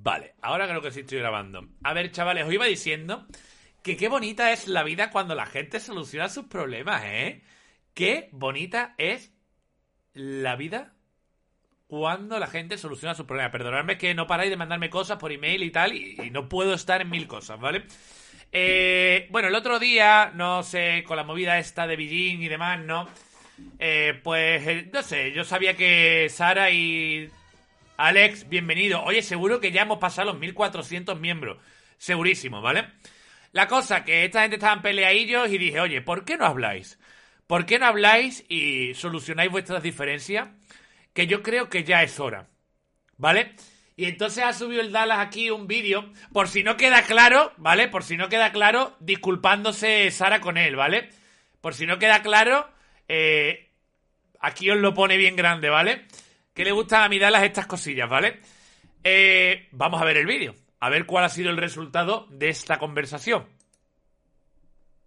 Vale, ahora creo que sí estoy grabando. A ver, chavales, os iba diciendo que qué bonita es la vida cuando la gente soluciona sus problemas, ¿eh? Qué bonita es la vida cuando la gente soluciona sus problemas. Perdonadme que no paráis de mandarme cosas por email y tal, y, no puedo estar en mil cosas, ¿vale? Eh, bueno, el otro día, no sé, con la movida esta de Beijing y demás, ¿no? Eh, pues, eh, no sé, yo sabía que Sara y Alex, bienvenido. Oye, seguro que ya hemos pasado los 1400 miembros. Segurísimo, ¿vale? La cosa que esta gente estaban peleadillos y dije, oye, ¿por qué no habláis? ¿Por qué no habláis y solucionáis vuestras diferencias? Que yo creo que ya es hora. ¿Vale? Y entonces ha subido el Dallas aquí un vídeo, por si no queda claro, ¿vale? Por si no queda claro, disculpándose Sara con él, ¿vale? Por si no queda claro, eh, aquí os lo pone bien grande, ¿vale? Que le gustan a mi Dallas estas cosillas, ¿vale? Eh, vamos a ver el vídeo, a ver cuál ha sido el resultado de esta conversación.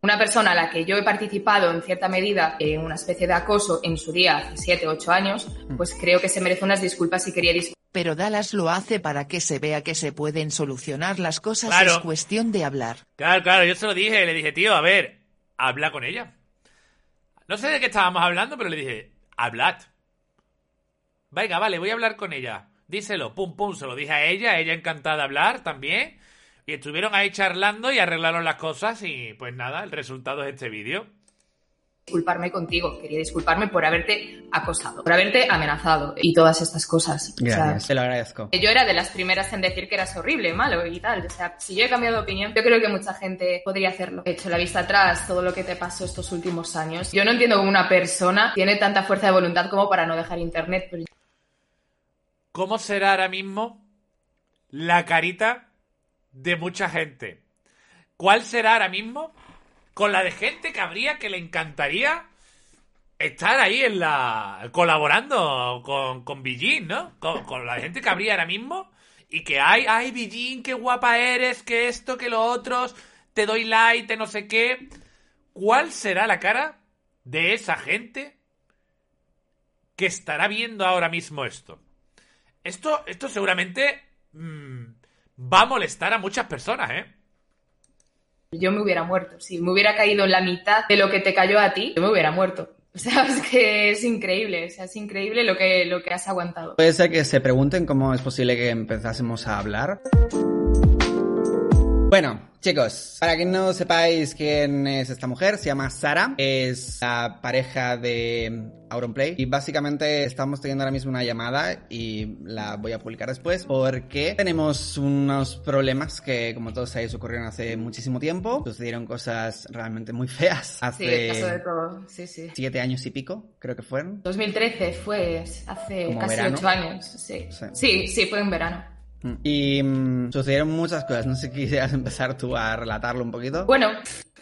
Una persona a la que yo he participado en cierta medida en una especie de acoso en su día, hace 7, 8 años, pues creo que se merece unas disculpas y quería disculpas. Pero Dallas lo hace para que se vea que se pueden solucionar las cosas, Claro. es cuestión de hablar. Claro, claro, yo se lo dije, le dije, tío, a ver, habla con ella. No sé de qué estábamos hablando, pero le dije, hablad. Venga, vale, voy a hablar con ella. Díselo, pum, pum, se lo dije a ella, ella encantada de hablar también. Y estuvieron ahí charlando y arreglaron las cosas y pues nada, el resultado es este vídeo. disculparme contigo, quería disculparme por haberte acosado, por haberte amenazado y todas estas cosas. O sea, Gracias, te lo agradezco. yo era de las primeras en decir que eras horrible, malo y tal. O sea, si yo he cambiado de opinión, yo creo que mucha gente podría hacerlo. He hecho la vista atrás, todo lo que te pasó estos últimos años. Yo no entiendo cómo una persona tiene tanta fuerza de voluntad como para no dejar internet. Pero ¿Cómo será ahora mismo la carita de mucha gente? ¿Cuál será ahora mismo con la de gente que habría que le encantaría estar ahí en la colaborando con, con ¿no? Con, la gente que habría ahora mismo y que hay, ay Billín, qué guapa eres, que esto, que lo otro, te doy like, te no sé qué. ¿Cuál será la cara de esa gente que estará viendo ahora mismo esto? Esto, esto seguramente mm, va a molestar a muchas personas, ¿eh? yo me hubiera muerto. Si me hubiera caído en la mitad de lo que te cayó a ti, yo me hubiera muerto. O sea, es que es increíble. O sea, es increíble lo que, lo que has aguantado. Puede ser que se pregunten cómo es posible que empezásemos a hablar. Bueno, chicos, para que no sepáis quién es esta mujer, se llama Sara, es la pareja de Auronplay y básicamente estamos teniendo ahora mismo una llamada y la voy a publicar después porque tenemos unos problemas que, como todos sabéis, ocurrieron hace muchísimo tiempo. Sucedieron cosas realmente muy feas Sí, el caso de hace todo. Sí, sí. siete años y pico, creo que fueron. 2013 fue hace Como casi verano. ocho años. Sí. Sí. sí, sí, fue en verano. Y mm, sucedieron muchas cosas. No sé si quisieras empezar tú a relatarlo un poquito. Bueno,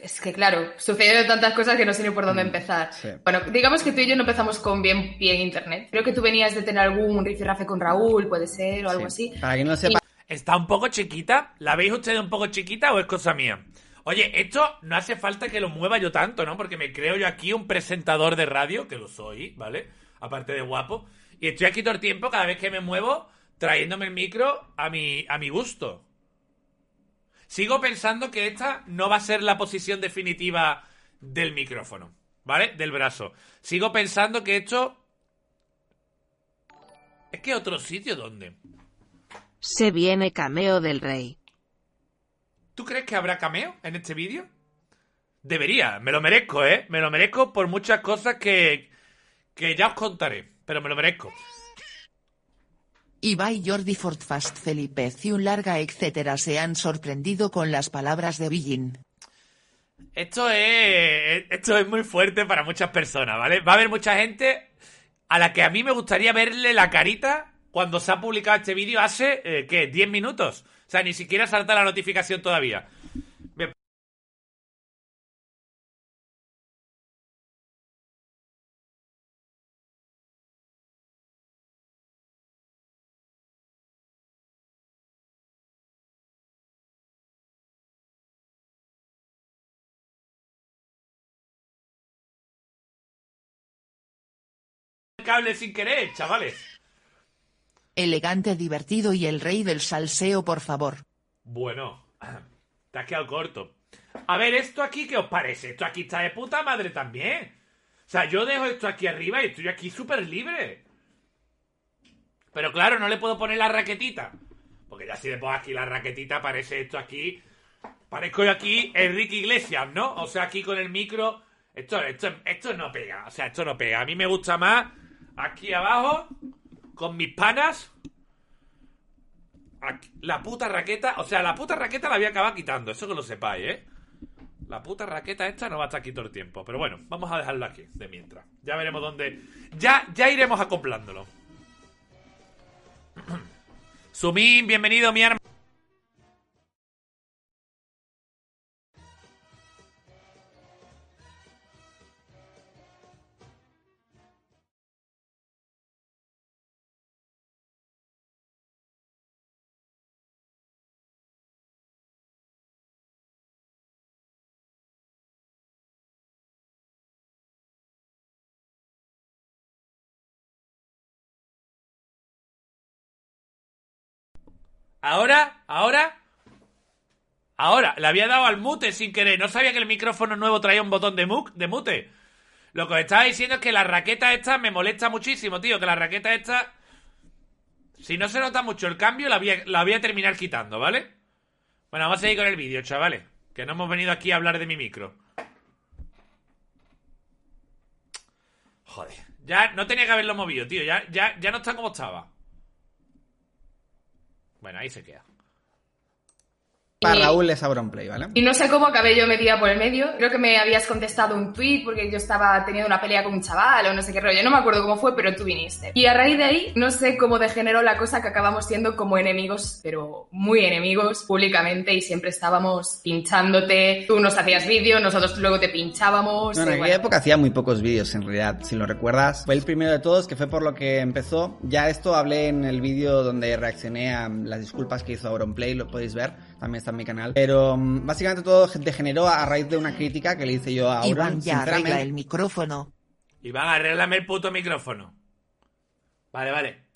es que claro, sucedieron tantas cosas que no sé ni por dónde empezar. sí. Bueno, digamos que tú y yo no empezamos con bien pie en internet. Creo que tú venías de tener algún rifirrafe con Raúl, puede ser, o algo Sí. así. Para quien no ¿Está un poco chiquita? ¿La veis ustedes un poco chiquita o es cosa mía? Oye, esto no hace falta que lo mueva yo tanto, ¿no? Porque me creo yo aquí un presentador de radio, que lo soy, ¿vale? Aparte de guapo. Y estoy aquí todo el tiempo, cada vez que me muevo, trayéndome el micro a mi, a mi gusto. Sigo pensando que esta no va a ser la posición definitiva del micrófono, ¿vale? Del brazo. Sigo pensando que esto... Es que otro sitio donde... Se viene cameo del rey. ¿Tú crees que habrá cameo en este vídeo? Debería, me lo merezco, ¿eh? Me lo merezco por muchas cosas que, que ya os contaré, pero me lo merezco. Ibai Jordi Fortfast Felipe Ciun Larga etcétera se han sorprendido con las palabras de Billin. Esto es, esto es muy fuerte para muchas personas, ¿vale? Va a haber mucha gente a la que a mí me gustaría verle la carita cuando se ha publicado este vídeo hace, eh, ¿qué? ¿10 minutos? O sea, ni siquiera salta la notificación todavía. Cable sin querer, chavales. elegante, divertido y el rey del salseo, por favor. Bueno, te has quedado corto. A ver, ¿esto aquí qué os parece? Esto aquí está de puta madre también. O sea, yo dejo esto aquí arriba y estoy aquí súper libre. Pero claro, no le puedo poner la raquetita. Porque ya si le pongo aquí la raquetita, parece esto aquí. Parezco yo aquí Enrique Iglesias, ¿no? O sea, aquí con el micro. Esto, esto, esto no pega. O sea, esto no pega. A mí me gusta más aquí abajo, con mis panas. La puta raqueta. O sea, la puta raqueta la voy a acabar quitando. Eso que lo sepáis, ¿eh? La puta raqueta esta no va a estar aquí todo el tiempo. Pero bueno, vamos a dejarlo aquí, de mientras. Ya veremos dónde. Ya, ya iremos acoplándolo. Sumín, bienvenido, mi arma. Ahora, ahora. Ahora, le había dado al mute sin querer. No sabía que el micrófono nuevo traía un botón de, de mute. Lo que os estaba diciendo es que la raqueta esta me molesta muchísimo, tío. Que la raqueta esta. Si no se nota mucho el cambio, la voy a, la voy a terminar quitando, ¿vale? Bueno, vamos a seguir con el vídeo, chavales. Que no hemos venido aquí a hablar de mi micro. Joder. Ya no tenía que haberlo movido, tío. Ya, ya, ya no está como estaba. Bueno, ahí se queda. Para Y- Raúl es Auronplay, ¿vale? Y no sé cómo acabé yo metida por el medio. Creo que me habías contestado un tweet porque yo estaba teniendo una pelea con un chaval o no sé qué rollo. No me acuerdo cómo fue, pero tú viniste. Y a raíz de ahí, no sé cómo degeneró la cosa que acabamos siendo como enemigos, pero muy enemigos públicamente y siempre estábamos pinchándote. Tú nos hacías vídeo, nosotros luego te pinchábamos. No, en aquella bueno. época hacía muy pocos vídeos en realidad, si lo recuerdas. Fue el primero de todos, que fue por lo que empezó. Ya esto hablé en el vídeo donde reaccioné a las disculpas que hizo Auronplay, lo podéis ver, también está en mi canal. Pero mm, básicamente todo degeneró a raíz de una crítica que le hice yo a Auron. Iván ya arregla el micrófono. Iván, arréglame el puto micrófono. Vale, vale.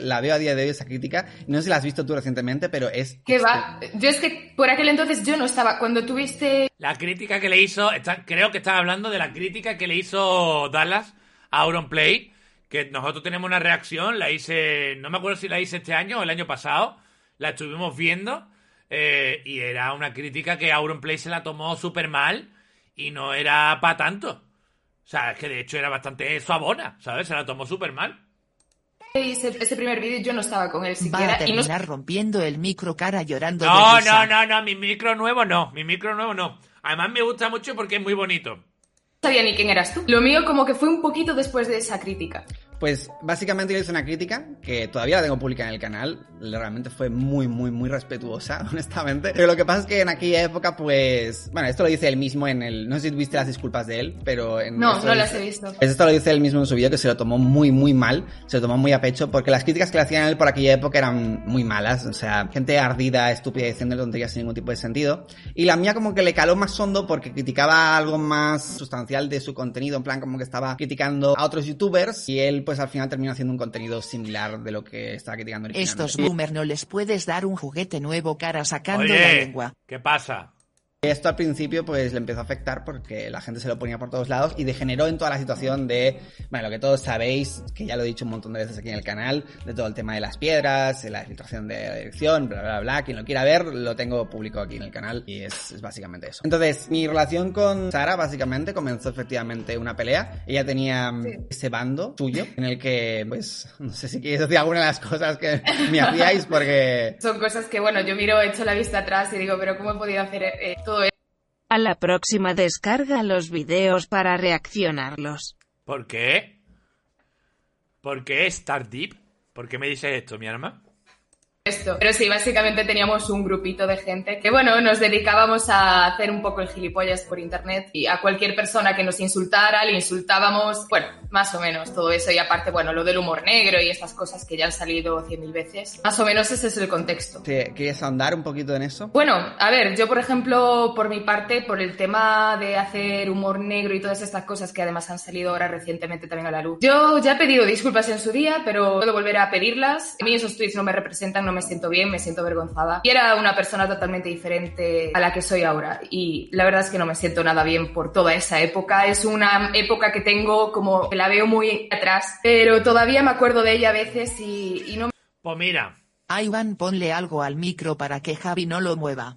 La veo a día de hoy esa crítica. No sé si la has visto tú recientemente, pero es... ¿Qué va? Yo es que por aquel entonces yo no estaba. Cuando tuviste La crítica que le hizo, está- creo que estaba hablando de la crítica que le hizo Dallas a Auronplay, que nosotros tenemos una reacción, la hice, no me acuerdo si la hice este año o el año pasado, la estuvimos viendo, eh, y era una crítica que Auronplay se la tomó súper mal y no era para tanto. O sea, es que de hecho era bastante suavona, ¿sabes? Se la tomó súper mal. ese, ese primer vídeo yo no estaba con él Va a siquiera. y no terminar rompiendo el micro cara llorando. No, de no, no, no, mi micro nuevo no, mi micro nuevo no. Además me gusta mucho porque es muy bonito. sabía ni quién eras tú. Lo mío como que fue un poquito después de esa crítica. Pues básicamente yo hice una crítica que todavía la tengo pública en el canal. Realmente fue muy, muy, muy respetuosa, honestamente. Pero lo que pasa es que en aquella época, pues. Bueno, esto lo dice él mismo en el. No sé si viste las disculpas de él, pero. En No, no las dice- he visto. Esto lo dice él mismo en su vídeo que se lo tomó muy, muy mal. Se lo tomó muy a pecho porque las críticas que le hacían a él por aquella época eran muy malas. O sea, gente ardida, estúpida, diciendo tonterías sin ningún tipo de sentido. Y la mía como que le caló más hondo porque criticaba algo más sustancial de su contenido. En plan, como que estaba criticando a otros youtubers. Y él, pues al final terminó haciendo un contenido similar de lo que estaba criticando originalmente. Estos boomer no les puedes dar un juguete nuevo cara sacando la Oye, lengua. ¿qué pasa? Esto al principio pues le empezó a afectar porque la gente se lo ponía por todos lados y degeneró en toda la situación de, bueno, lo que todos sabéis, que ya lo he dicho un montón de veces aquí en el canal, de todo el tema de las piedras, la filtración de la dirección, bla, bla, bla. Quien lo quiera ver, lo tengo público aquí en el canal y es, es básicamente eso. Entonces, mi relación con Sara básicamente comenzó efectivamente una pelea. Ella tenía mm, ese bando suyo en el que, pues, no sé si quieres decir alguna de las cosas que me hacíais porque... Son cosas que, bueno, yo miro, echo la vista atrás y digo, pero ¿cómo he podido hacer eh, todo A la próxima descarga los videos para reaccionarlos. ¿Por qué? ¿Por qué Star Deep? ¿Por qué me dices esto, mi arma? Esto. Pero sí, básicamente teníamos un grupito de gente que, bueno, nos dedicábamos a hacer un poco el gilipollas por internet y a cualquier persona que nos insultara, le insultábamos, bueno, más o menos todo eso. Y aparte, bueno, lo del humor negro y estas cosas que ya han salido cien mil veces. Más o menos ese es el contexto. ¿Quieres ahondar un poquito en eso? Bueno, a ver, yo por ejemplo, por mi parte, por el tema de hacer humor negro y todas estas cosas que además han salido ahora recientemente también a la luz. Yo ya he pedido disculpas en su día, pero puedo volver a pedirlas. A mí esos tweets no me representan, no me siento bien, me siento avergonzada. Y era una persona totalmente diferente a la que soy ahora. Y la verdad es que no me siento nada bien por toda esa época. Es una época que tengo como que la veo muy atrás, pero todavía me acuerdo de ella a veces y, y no me... Pues mira, A Iván ponle algo al micro para que Javi no lo mueva.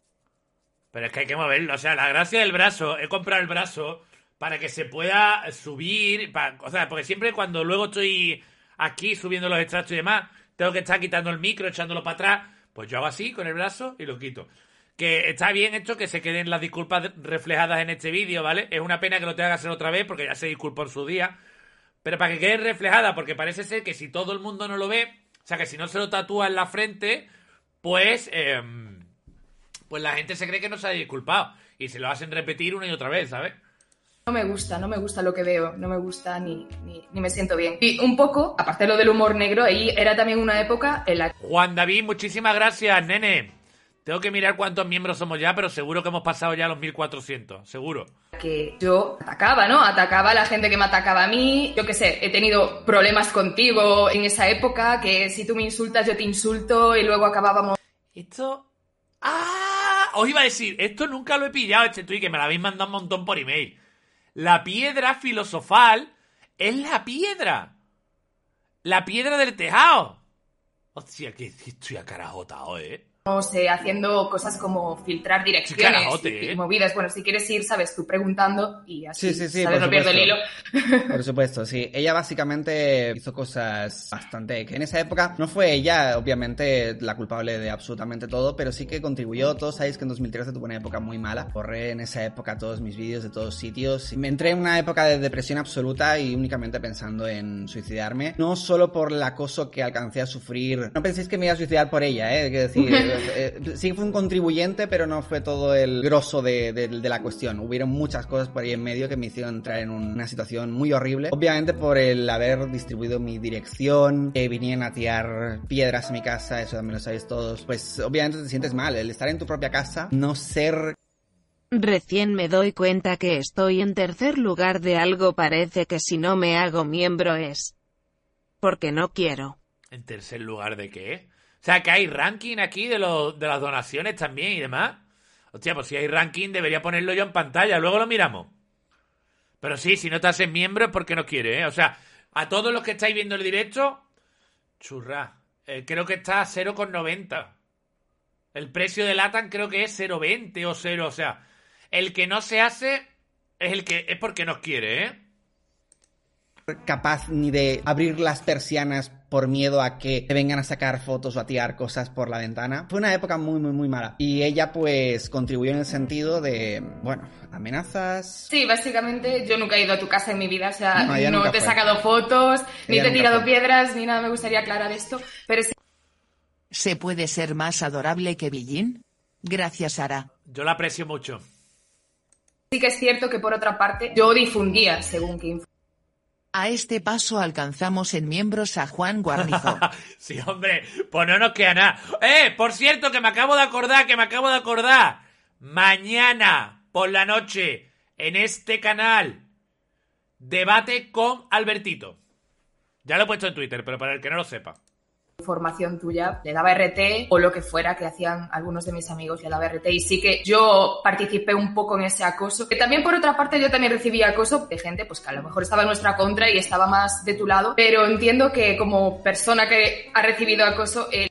Pero es que hay que moverlo. O sea, la gracia del brazo, he comprado el brazo para que se pueda subir. o sea, porque siempre cuando luego estoy aquí subiendo los extractos y demás, tengo que estar quitando el micro, echándolo para atrás. Pues yo hago así con el brazo y lo quito. Que está bien hecho que se queden las disculpas reflejadas en este vídeo, ¿vale? Es una pena que lo tenga que hacer otra vez porque ya se disculpó en su día. Pero para que quede reflejada, porque parece ser que si todo el mundo no lo ve, o sea, que si no se lo tatúa en la frente, pues. em, pues la gente se cree que no se ha disculpado. Y se lo hacen repetir una y otra vez, ¿sabes? No me gusta, no me gusta lo que veo, no me gusta ni, ni, ni me siento bien. Y un poco, aparte de lo del humor negro, ahí era también una época en la Juan David, muchísimas gracias, nene. Tengo que mirar cuántos miembros somos ya, pero seguro que hemos pasado ya los 1400, seguro. que yo atacaba, ¿no? Atacaba a la gente que me atacaba a mí. Yo qué sé, he tenido problemas contigo en esa época, que si tú me insultas yo te insulto y luego acabábamos Esto. ¡Ah! Os iba a decir, esto nunca lo he pillado, este tweet, que me lo habéis mandado un montón por email. La piedra filosofal es la piedra. La piedra del tejado. Hostia, que estoy acarajotado, ¿eh? Eh, haciendo cosas como filtrar direcciones carajote, y, ¿eh? y movidas. Bueno, si quieres ir, sabes, tú preguntando y así, Sí, sí, sí, ¿sabes? No pierdo el hilo. Por supuesto, sí. Ella básicamente hizo cosas bastante... Que en esa época no fue ella, obviamente, la culpable de absolutamente todo, pero sí que contribuyó. Todos sabéis que en 2013 tuve una época muy mala. Borré en esa época todos mis vídeos de todos sitios. Me entré en una época de depresión absoluta y únicamente pensando en suicidarme. No solo por el acoso que alcancé a sufrir. No penséis que me iba a suicidar por ella, ¿eh? Decir, eh, sí fue un contribuyente, pero no fue todo el grosso de, de- de la cuestión. Hubieron muchas cosas por ahí en medio que me hicieron entrar en una situación muy horrible. Obviamente por el haber distribuido mi dirección, que vinieran a tirar piedras a mi casa, eso también lo sabéis todos. Pues obviamente te sientes mal. El estar en tu propia casa, no ser Recién me doy cuenta que estoy en tercer lugar de algo parece que si no me hago miembro es. Porque no quiero. ¿En tercer lugar de qué? O sea, que hay ranking aquí de, de las donaciones también y demás. Hostia, pues si hay ranking debería ponerlo yo en pantalla, luego lo miramos. Pero sí, si no te haces miembro es porque no quiere, ¿eh? O sea, a todos los que estáis viendo el directo, churra, eh, creo que está a 0,90. El precio de Latan creo que es 0,20 o 0, o sea, el que no se hace es el que es porque no quiere, ¿eh? Capaz ni de abrir las persianas por miedo a que te vengan a sacar fotos o a tirar cosas por la ventana. Fue una época muy, muy, muy mala. Y ella pues contribuyó en el sentido de, bueno, amenazas. Sí, básicamente yo nunca he ido a tu casa en mi vida, o sea, No, te he sacado fotos, ni te he tirado fue. piedras, ni nada, me gustaría aclarar esto, pero sí ¿Se puede ser más adorable que Billin? Gracias, Sara. Yo la aprecio mucho. sí que es cierto que por otra parte yo difundía según info- A este paso alcanzamos en miembros a Juan Guarnizo. Sí, hombre, pues no nos queda nada. Eh, por cierto, que me acabo de acordar, que me acabo de acordar. Mañana por la noche, en este canal, debate con Albertito. Ya lo he puesto en Twitter, pero para el que no lo sepa. Información tuya, le daba RT o lo que fuera que hacían algunos de mis amigos, le daba RT y sí que yo participé un poco en ese acoso. Que también por otra parte yo también recibía acoso de gente pues que a lo mejor estaba en nuestra contra y estaba más de tu lado, pero entiendo que como persona que ha recibido acoso, eh,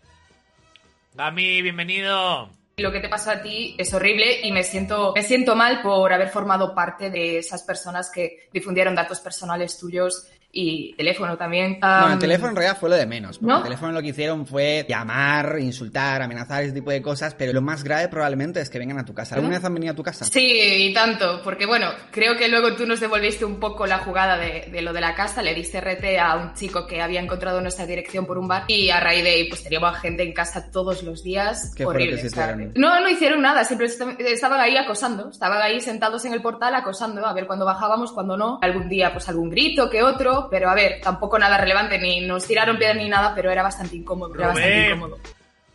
Gami, bienvenido. lo que te pasa a ti es horrible y me siento, me siento mal por haber formado parte de esas personas que difundieron datos personales tuyos y teléfono también. No, el Am, teléfono en realidad fue lo de menos. Porque ¿No? el teléfono lo que hicieron fue llamar, insultar, amenazar, ese tipo de cosas. Pero lo más grave probablemente es que vengan a tu casa. ¿Alguna vez han venido a tu casa? Sí, y tanto, porque bueno, creo que luego tú nos devolviste un poco la jugada de, de lo de la casa, le diste RT a un chico que había encontrado nuestra dirección por un bar y a raíz de ahí pues teníamos gente en casa todos los días. ¿Qué horrible. que hicieron? no, no hicieron nada, siempre est- estaban ahí acosando, estaban ahí sentados en el portal acosando, a ver cuándo bajábamos, cuándo no. Algún día pues algún grito que otro, pero a ver, tampoco nada relevante, ni nos tiraron piedras ni nada, pero era bastante incómodo, era bastante Rubén. incómodo.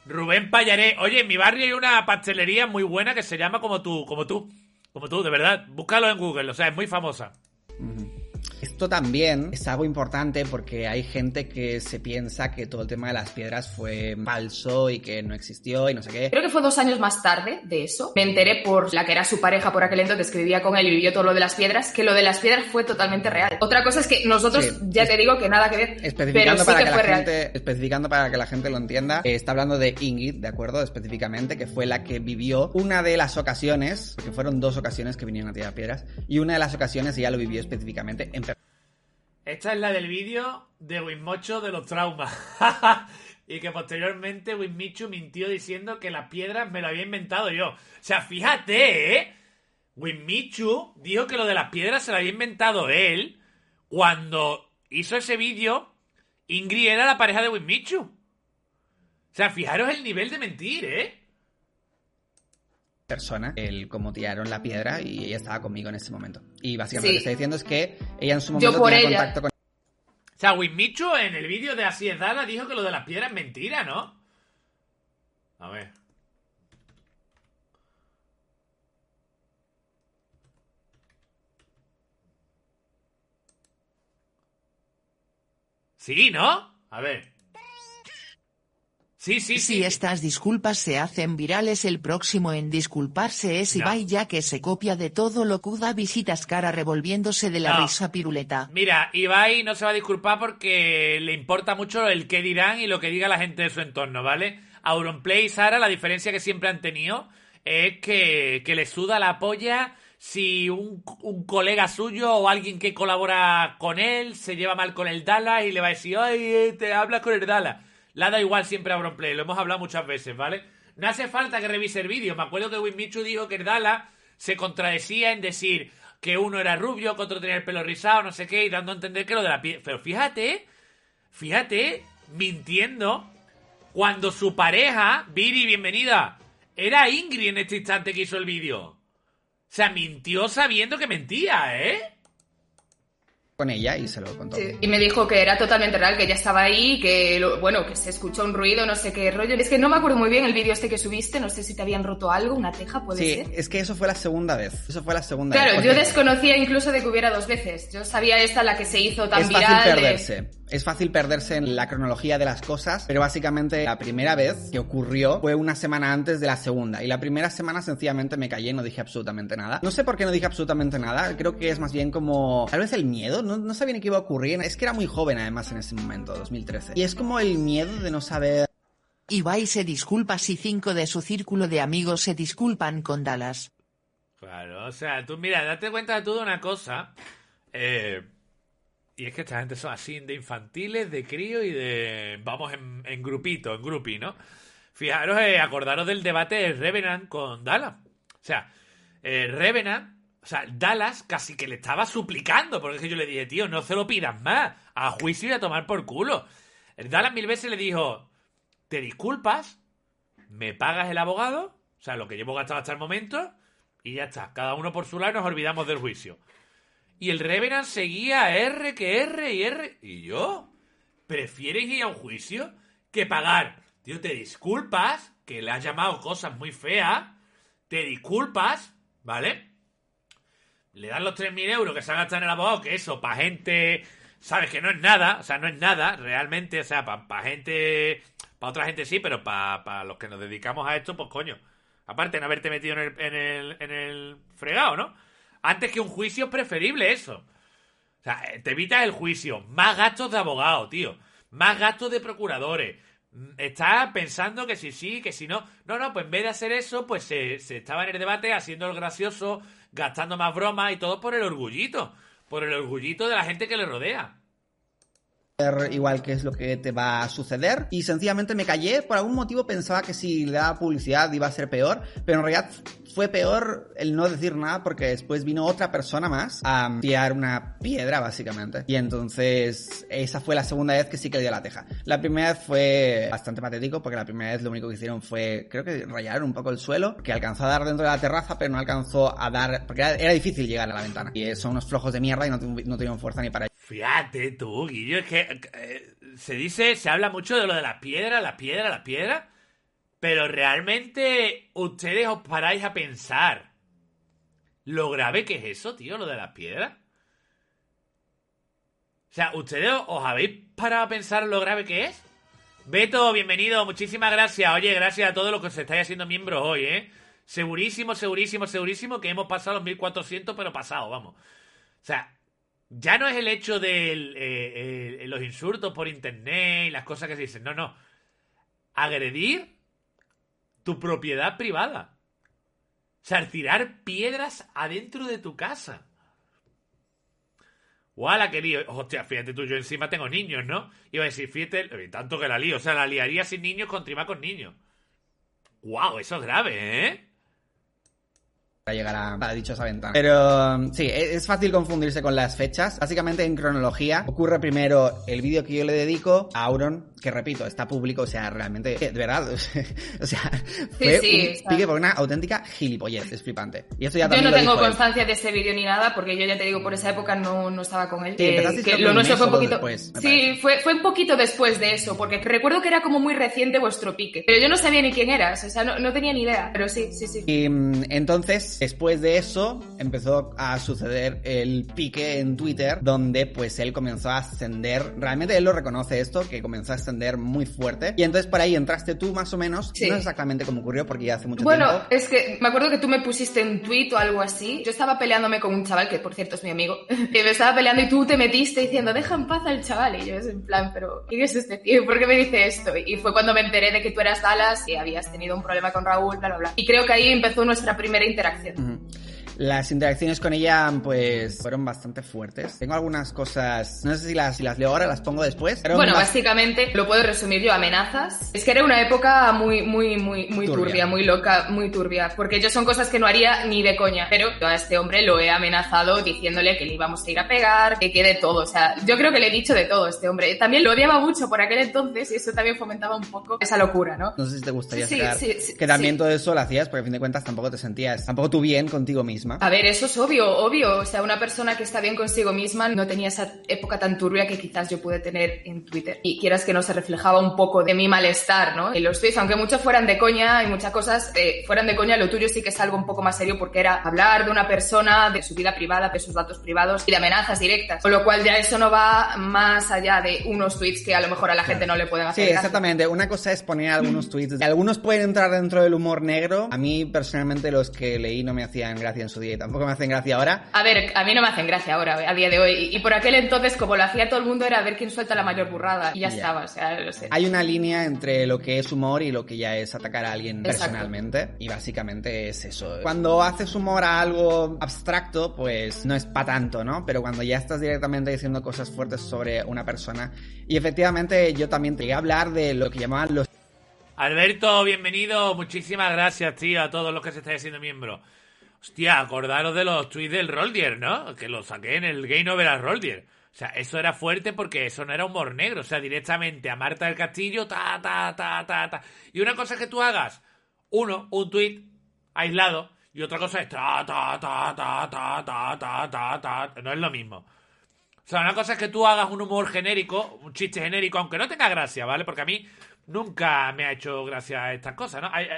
Rubén Payaré. Oye, en mi barrio hay una pastelería muy buena que se llama como tú, como tú. Como tú, de verdad. Búscalo en Google, o sea, es muy famosa. Esto también es algo importante porque hay gente que se piensa que todo el tema de las piedras fue falso y que no existió y no sé qué. Creo que fue dos años más tarde de eso. Me enteré por la que era su pareja por aquel entonces, que vivía con él y vivió todo lo de las piedras, que lo de las piedras fue totalmente real. Otra cosa es que nosotros, Sí, ya te digo que nada que ver, pero Especificando, sí para que que fue la real. gente, especificando para que la gente lo entienda, eh, está hablando de Ingrid, ¿de acuerdo? Específicamente, que fue la que vivió una de las ocasiones, porque fueron dos ocasiones que vinieron a tirar piedras, y una de las ocasiones ella lo vivió específicamente en. Esta es la del vídeo de Winmocho de los traumas. y que posteriormente Winmichu mintió diciendo que las piedras me lo había inventado yo. O sea, fíjate, ¿eh? Winmichu dijo que lo de las piedras se lo había inventado él cuando hizo ese vídeo. Ingrid era la pareja de Winmichu. O sea, fijaros el nivel de mentir, ¿eh? Persona, el cómo tiraron la piedra y ella estaba conmigo en ese momento. Y básicamente Sí. lo que está diciendo es que ella en su Yo momento por tenía ella. contacto con O sea, Winmichu en el vídeo de Así es Dala dijo que lo de las piedras es mentira, ¿no? A ver. Sí, ¿no? A ver. Sí, sí, sí. Si estas disculpas se hacen virales el próximo en disculparse es No. Ibai ya que se copia de todo lo que da visitas cara revolviéndose de la No. risa piruleta. Mira, Ibai no se va a disculpar porque le importa mucho el qué dirán y lo que diga la gente de su entorno, ¿vale? Auronplay y Sara, la diferencia que siempre han tenido es que, que le suda la polla si un, un colega suyo o alguien que colabora con él se lleva mal con el Dallas y le va a decir, ay, eh, te hablas con el Dallas. Le da igual siempre a Auronplay, lo hemos hablado muchas veces, ¿vale? No hace falta que revise el vídeo. Me acuerdo que Winmichu dijo que el Dallas se contradecía en decir que uno era rubio, que otro tenía el pelo rizado, no sé qué, y dando a entender que lo de la piel. Pero fíjate, fíjate, mintiendo, cuando su pareja, Viri, bienvenida, era Ingrid en este instante que hizo el vídeo. O sea, mintió sabiendo que mentía, ¿eh? Con ella y se lo contó. Sí, Y me dijo que era totalmente real, que ella estaba ahí, que lo- bueno, que se escuchó un ruido, no sé qué rollo. Es que no me acuerdo muy bien el vídeo este que subiste, no sé si te habían roto algo, una teja, puede Sí, ser. es que eso fue la segunda vez. Eso fue la segunda Claro, vez. yo porque desconocía incluso de que hubiera dos veces. Yo sabía esta la que se hizo tan Es viral. fácil de- perderse. Es fácil perderse en la cronología de las cosas, pero básicamente la primera vez que ocurrió fue una semana antes de la segunda. Y la primera semana sencillamente me callé y no dije absolutamente nada. No sé por qué no dije absolutamente nada. Creo que es más bien como tal vez el miedo. No, no sabía ni qué iba a ocurrir. Es que era muy joven además en ese momento, 2013. Y es como el miedo de no saber Ibai se disculpa si cinco de su círculo de amigos se disculpan con Dallas. Claro, o sea, tú mira, date cuenta tú de una cosa. eh, y es que esta gente son así de infantiles, de crío y de. Vamos en, en grupito, en grupi, ¿no? Fijaros, eh, acordaros del debate de Revenant con Dallas. O sea, eh, Revenant, o sea, Dallas casi que le estaba suplicando, porque es que yo le dije, tío, no se lo pidas más, a juicio y a tomar por culo. Dallas mil veces le dijo, te disculpas, me pagas el abogado, o sea, lo que llevo gastado hasta el momento, y ya está. Cada uno por su lado nos olvidamos del juicio. Y el Revenant seguía R que R y R. Y yo, ¿prefieres ir a un juicio que pagar? Tío, te disculpas, que le has llamado cosas muy feas, te disculpas, ¿vale? Le dan los 3.000 euros que se ha gastado en el abogado, que eso, para gente, sabes que no es nada, o sea, no es nada, realmente, o sea, para gente, para otra gente sí, pero para los que nos dedicamos a esto, pues coño. Aparte de no haberte metido en el, en el, en el fregado, ¿no? Antes que un juicio es preferible eso. O sea, eh, te evitas el juicio. Más gastos de abogado, tío. Más gastos de procuradores. Mm, Estás pensando que si sí, que si no. No, no, pues en vez de hacer eso, pues se, se estaba en el debate haciendo el gracioso, gastando más bromas y todo por el orgullito. Por el orgullito de la gente que le rodea. Igual qué es lo que te va a suceder. Y sencillamente me callé. Por algún motivo pensaba que si le daba publicidad iba a ser peor pero en realidad fue peor el no decir nada porque después vino otra persona más a tirar una piedra básicamente. Y entonces esa fue la segunda vez que sí que dio la teja. La primera vez fue bastante patético porque la primera vez lo único que hicieron fue creo que rayaron un poco el suelo que alcanzó a dar dentro de la terraza pero no alcanzó a dar porque era, era difícil llegar a la ventana. Y son unos flojos de mierda y no, no tuvieron fuerza ni para Fíjate tú, Guillo, es que eh, se dice, se habla mucho de lo de las piedras, las piedras, las piedras, pero realmente ustedes os paráis a pensar lo grave que es eso, tío, lo de las piedras. O sea, ¿ustedes os habéis parado a pensar lo grave que es? Beto, bienvenido, muchísimas gracias. Oye, gracias a todos los que se estáis haciendo miembros hoy, ¿eh? Segurísimo, segurísimo, segurísimo que hemos pasado los 1400, pero pasado, vamos. O sea, ya no es el hecho de eh, los insultos por internet y las cosas que se dicen. No, no. Agredir tu propiedad privada. O sea, tirar piedras adentro de tu casa. ¡Wala, lío! Hostia, fíjate tú, yo encima tengo niños, ¿no? Iba a decir, fíjate, tanto que la lío. O sea, la liaría sin niños contra con niños. ¡Wow! Eso es grave, ¿eh? Llegar a, dichosa ventana. Pero sí, e, es fácil confundirse con las fechas. Básicamente en cronología ocurre primero el vídeo que yo le dedico a Auron, que repito, está público, o sea, realmente, de verdad, o sea, fue sí, un pique por una auténtica gilipollez, es flipante. Y esto ya yo no tengo constancia de ese vídeo ni nada, porque yo ya te digo, por esa época no, no estaba con él. Sí, eh, que lo nuestro fue un poquito... Después, sí, fue, fue un poquito después de eso, porque recuerdo que era como muy reciente vuestro pique, pero yo no sabía ni quién eras, o sea, no, no tenía ni idea, pero sí, sí, sí. Y mm, entonces, después de eso, empezó a suceder el pique en Twitter, donde pues él comenzó a ascender, realmente él lo reconoce esto, que comenzó a ascender muy fuerte. Y entonces por ahí entraste tú más o menos, no exactamente como ocurrió porque ya hace mucho tiempo. Bueno, es que me acuerdo que tú me pusiste un tweet o algo así. Yo estaba peleándome con un chaval, que por cierto es mi amigo, que me estaba peleando y tú te metiste diciendo, deja en paz al chaval. Y yo es en plan, pero ¿quién es este tío? ¿Por qué me dice esto? Y fue cuando me enteré de que tú eras Dallas y habías tenido un problema con Raúl, bla, bla, bla. Y creo que ahí empezó nuestra primera interacción. Mm-hmm. Las interacciones con ella, pues, fueron bastante fuertes. Tengo algunas cosas, no sé si las, si las leo ahora, las pongo después. bueno, básicamente, lo puedo resumir yo, amenazas. Es que era una época muy, muy, muy, muy turbia. muy loca, muy turbia. Porque yo son cosas que no haría ni de coña. Pero yo a este hombre lo he amenazado diciéndole que le íbamos a ir a pegar, que quede todo. O sea, yo creo que le he dicho de todo a este hombre. También lo odiaba mucho por aquel entonces y eso también fomentaba un poco esa locura, ¿no? No sé si te gustaría sí, que también todo eso lo hacías porque a fin de cuentas tampoco te sentías, tampoco tú bien contigo misma. A ver, eso es obvio, obvio. O sea, una persona que está bien consigo misma no tenía esa época tan turbia que quizás yo pude tener en Twitter. Y quieras que no se reflejaba un poco de mi malestar, ¿no? Y los tweets, aunque muchos fueran de coña y muchas cosas eh, fueran de coña, lo tuyo sí que es algo un poco más serio porque era hablar de una persona, de su vida privada, de sus datos privados y de amenazas directas. Con lo cual ya eso no va más allá de unos tweets que a lo mejor a la gente no le pueden hacer. Sí, exactamente. Una cosa es poner algunos tweets. Algunos pueden entrar dentro del humor negro. A mí personalmente los que leí no me hacían gracia en su día y tampoco me hacen gracia ahora. A ver, a mí no me hacen gracia ahora, a día de hoy. Y por aquel entonces, como lo hacía todo el mundo, era ver quién suelta la mayor burrada. Y ya estaba, o sea, lo sé. Hay una línea entre lo que es humor y lo que ya es atacar a alguien personalmente. Y básicamente es eso. Cuando haces humor a algo abstracto, pues no es para tanto, ¿no? Pero cuando ya estás directamente diciendo cosas fuertes sobre una persona. Y efectivamente, yo también te a hablar de lo que llamaban los Alberto, bienvenido. Muchísimas gracias, tío, a todos los que se estáis haciendo miembros. Hostia, acordaros de los tweets del Roldier, ¿no? Que lo saqué en el Game Over a Roldier. O sea, eso era fuerte porque eso no era humor negro. O sea, directamente a Marta del Castillo, ta, ta, ta, ta, ta. Y una cosa es que tú hagas, uno, un tweet aislado, y otra cosa es ta, ta, ta, ta, ta, ta, ta, ta, ta. No es lo mismo. O sea, una cosa es que tú hagas un humor genérico, un chiste genérico, aunque no tenga gracia, ¿vale? Porque a mí nunca me ha hecho gracia estas cosas, ¿no? Hay,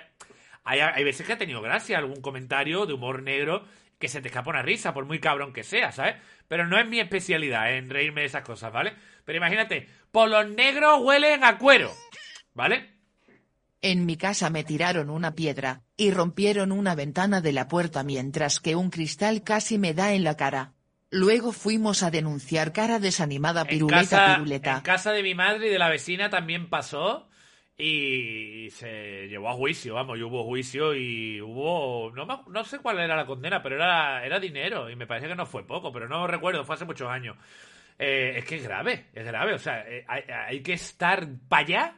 veces que ha tenido gracia algún comentario de humor negro que se te escapa una risa, por muy cabrón que sea, ¿sabes? Pero no es mi especialidad en reírme de esas cosas, ¿vale? Pero imagínate, por los negros huelen a cuero, ¿vale? En mi casa me tiraron una piedra, y rompieron una ventana de la puerta mientras que un cristal casi me da en la cara. Luego fuimos a denunciar cara desanimada piruleta piruleta. En casa de mi madre y de la vecina también pasó y se llevó a juicio, vamos, y hubo juicio y hubo, no, no sé cuál era la condena, pero era, era dinero y me parece que no fue poco, pero no recuerdo, fue hace muchos años. eh, es que es grave, es grave. O sea, eh, hay, que estar para allá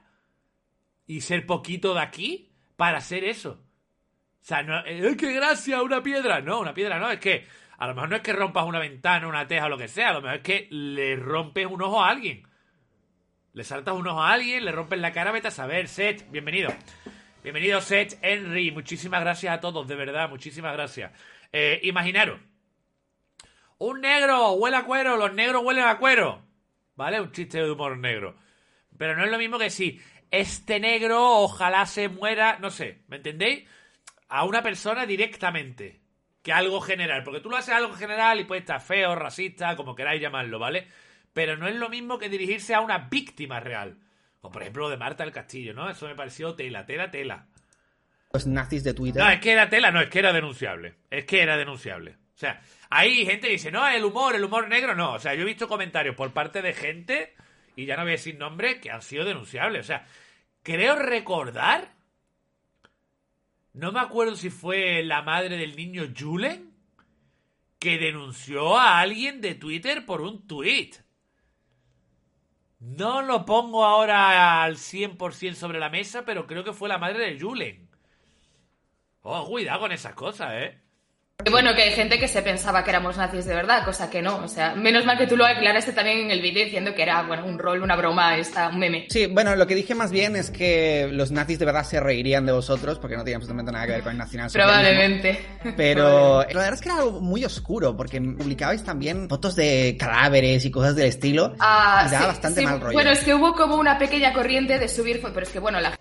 y ser poquito de aquí para hacer eso. O sea, no, eh, ¡qué gracia! Una piedra. No, una piedra no, es que a lo mejor no es que rompas una ventana, una teja o lo que sea, a lo mejor es que le rompes un ojo a alguien. Le saltas un ojo a alguien, le rompes la cara, vete a saber. Seth, bienvenido. Bienvenido, Seth, Henry. Muchísimas gracias a todos, de verdad, muchísimas gracias. Eh, imaginaros, un negro huele a cuero, los negros huelen a cuero. ¿Vale? Un chiste de humor negro. Pero no es lo mismo que si este negro ojalá se muera, no sé, ¿me entendéis? A una persona directamente. Que algo general. Porque tú lo haces algo general y puede estar feo, racista, como queráis llamarlo, ¿vale? Pero no es lo mismo que dirigirse a una víctima real. O por ejemplo lo de Marta del Castillo, ¿no? Eso me pareció tela, tela, tela. Los nazis de Twitter. No, es que era tela, no, es que era denunciable. Es que era denunciable. O sea, hay gente que dice, no, el humor, el humor negro, no. O sea, yo he visto comentarios por parte de gente, y ya no voy a decir nombre, que han sido denunciables. O sea, creo recordar, no me acuerdo si fue la madre del niño Julen, que denunció a alguien de Twitter por un tweet. No lo pongo ahora al 100% sobre la mesa, pero creo que fue la madre de Julen. Oh, cuidado con esas cosas, ¿eh? Y bueno, que hay gente que se pensaba que éramos nazis de verdad, cosa que no. O sea, menos mal que tú lo aclaraste también en el vídeo diciendo que era, bueno, un rol, una broma, esta, un meme. Sí, bueno, lo que dije más bien es que los nazis de verdad se reirían de vosotros porque no tenían absolutamente nada que ver con el nacionalsocialismo. Probablemente. Pero la verdad es que era algo muy oscuro porque publicabais también fotos de cadáveres y cosas del estilo Ah, y daba sí, bastante sí. mal rollo. Bueno, es que hubo como una pequeña corriente de subir, pero es que bueno, la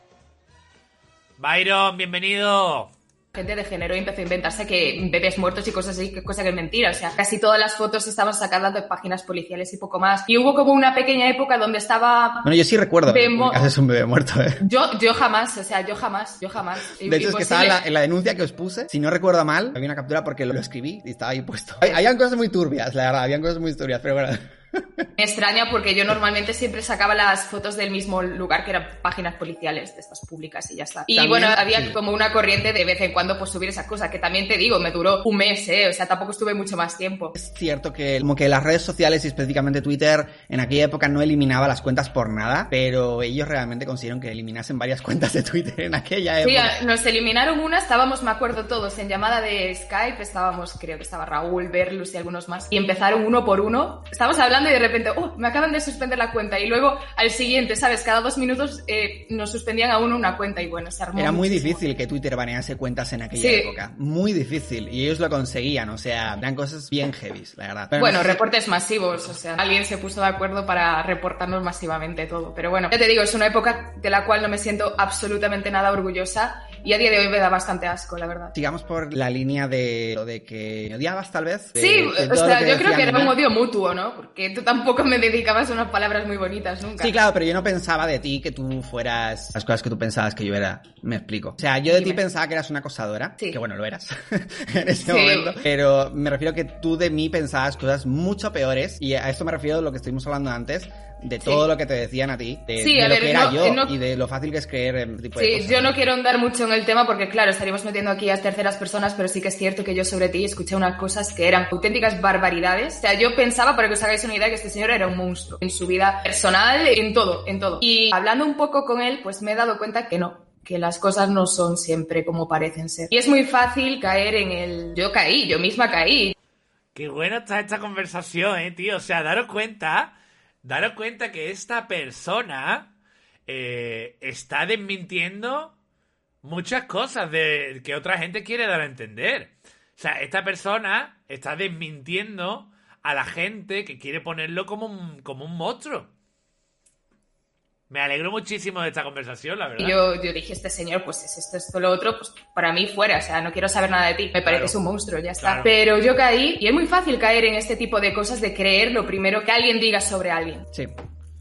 Byron, bienvenido. Gente de género empezó a inventarse que bebés muertos y cosas así, que cosa que es mentira. O sea, casi todas las fotos estaban sacadas de páginas policiales y poco más. Y hubo como una pequeña época donde estaba... Bueno, yo sí recuerdo que Vemos- publicases un bebé muerto, ¿eh? Yo, yo jamás, o sea, yo jamás, yo jamás. De hecho, es que estaba en la, en la denuncia que os puse. Si no recuerdo mal, había una captura porque lo, lo escribí y estaba ahí puesto. Hay- Habían cosas muy turbias, la verdad, habían cosas muy turbias, pero bueno. Me extraña porque yo normalmente siempre sacaba las fotos del mismo lugar que eran páginas policiales de estas públicas y ya está. Y También, bueno, había sí. como una corriente de vez en cuando pues subir esas cosas, que también te digo, me duró un mes, ¿eh? O sea, tampoco estuve mucho más tiempo. Es cierto que como que las redes sociales y específicamente Twitter en aquella época no eliminaba las cuentas por nada, pero ellos realmente consiguieron que eliminasen varias cuentas de Twitter en aquella Sí, época. a- nos eliminaron una, estábamos, me acuerdo todos, en llamada de Skype, estábamos, creo que estaba Raúl, Berlus y algunos más, y empezaron uno por uno, estábamos hablando y de repente, oh, me acaban de suspender la cuenta, y luego al siguiente, ¿sabes? Cada dos minutos eh, nos suspendían a uno una cuenta y bueno, se armó Era muy muchísimo. difícil que Twitter banease cuentas en aquella Sí. época. Muy difícil. Y ellos lo conseguían. O sea, eran cosas bien heavies, la verdad. Pero Bueno, no sé- reportes masivos, o sea, alguien se puso de acuerdo para reportarnos masivamente todo. Pero bueno, ya te digo, es una época de la cual no me siento absolutamente nada orgullosa y a día de hoy me da bastante asco, la verdad. Sigamos por la línea de lo de que me odiabas, tal vez. Sí, o sea, yo creo que era un odio mutuo, ¿no? Porque tú tampoco me dedicabas unas palabras muy bonitas nunca. Sí, claro, pero yo no pensaba de ti que tú fueras las cosas que tú pensabas que yo era. Me explico. O sea, yo de ti pensaba que eras una acosadora. Sí. Que bueno, lo eras en ese Sí. momento. Pero me refiero que tú de mí pensabas cosas mucho peores. Y a esto me refiero a lo que estuvimos hablando antes. De Sí. todo lo que te decían a ti. De, Sí, de a lo ver, que era no- yo. no- Y de lo fácil que es creer en tipo de Sí, cosas. yo no quiero andar mucho en el tema porque, claro, estaríamos metiendo aquí a terceras personas, pero sí que es cierto que yo sobre ti escuché unas cosas que eran auténticas barbaridades. O sea, yo pensaba, para que os hagáis una idea, que este señor era un monstruo en su vida personal, en todo, en todo. Y hablando un poco con él, pues me he dado cuenta que no que las cosas no son siempre como parecen ser. Y es muy fácil caer en el... Yo caí, yo misma caí. Qué buena está esta conversación, eh, tío. O sea, daros cuenta, daros cuenta que esta persona eh, está desmintiendo muchas cosas de que otra gente quiere dar a entender. O sea, esta persona está desmintiendo a la gente que quiere ponerlo como un, como un monstruo. Me alegro muchísimo de esta conversación, la verdad. Y yo, yo dije, este señor, pues es esto, esto, lo otro, pues para mí fuera, o sea, no quiero saber nada de ti, me pareces Claro. un monstruo, ya está. Claro. Pero yo caí, y es muy fácil caer en este tipo de cosas de creer lo primero que alguien diga sobre alguien. Sí.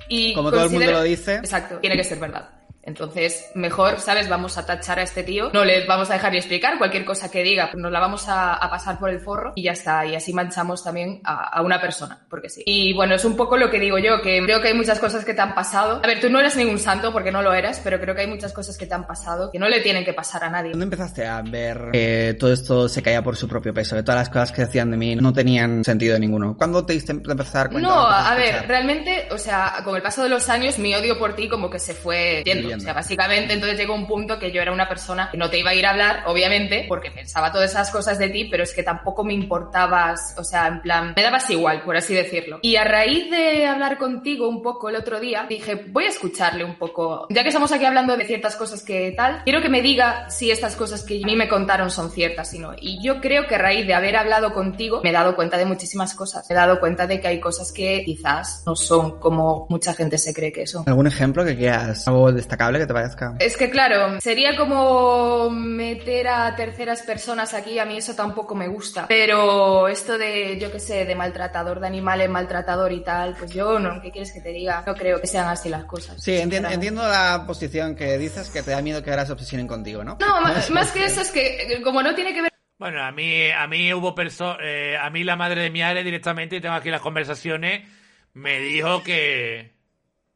Y Como todo el mundo lo dice. Exacto, tiene que ser verdad. Entonces, mejor, ¿sabes? Vamos a tachar a este tío, no le vamos a dejar ni explicar cualquier cosa que diga, nos la vamos a, a pasar por el forro y ya está, y así manchamos también a, a, una persona, porque sí. Y bueno, es un poco lo que digo yo, que creo que hay muchas cosas que te han pasado. A ver, tú no eres ningún santo porque no lo eres, pero creo que hay muchas cosas que te han pasado que no le tienen que pasar a nadie. ¿Cuándo empezaste a ver que todo esto se caía por su propio peso? Que todas las cosas que decían de mí no tenían sentido ninguno. ¿Cuándo te diste empezar cuenta? No, a, a ver, realmente, o sea, con el paso de los años, mi odio por ti como que se fue yendo. O sea, básicamente, entonces llegó un punto que yo era una persona que no te iba a ir a hablar, obviamente, porque pensaba todas esas cosas de ti, pero es que tampoco me importabas, o sea, en plan, me dabas igual, por así decirlo. Y a raíz de hablar contigo un poco el otro día, dije, voy a escucharle un poco. Ya que estamos aquí hablando de ciertas cosas que tal, quiero que me diga si estas cosas que a mí me contaron son ciertas y no. Y yo creo que a raíz de haber hablado contigo, me he dado cuenta de muchísimas cosas. Me he dado cuenta de que hay cosas que quizás no son como mucha gente se cree que son. ¿Algún ejemplo que quieras? ¿Algo que te parezca? Es que claro, sería como meter a terceras personas aquí, a mí eso tampoco me gusta. Pero esto de, yo qué sé, de maltratador de animales, maltratador y tal, pues yo no, ¿qué quieres que te diga? No creo que sean así las cosas. Sí, entiendo, entiendo la posición que dices, que te da miedo que ahora se obsesionen contigo, ¿no? No, más, más que eso es que como no tiene que ver bueno, a mí, a mí hubo personas, eh, a mí la madre de mi área directamente, y tengo aquí las conversaciones, me dijo que...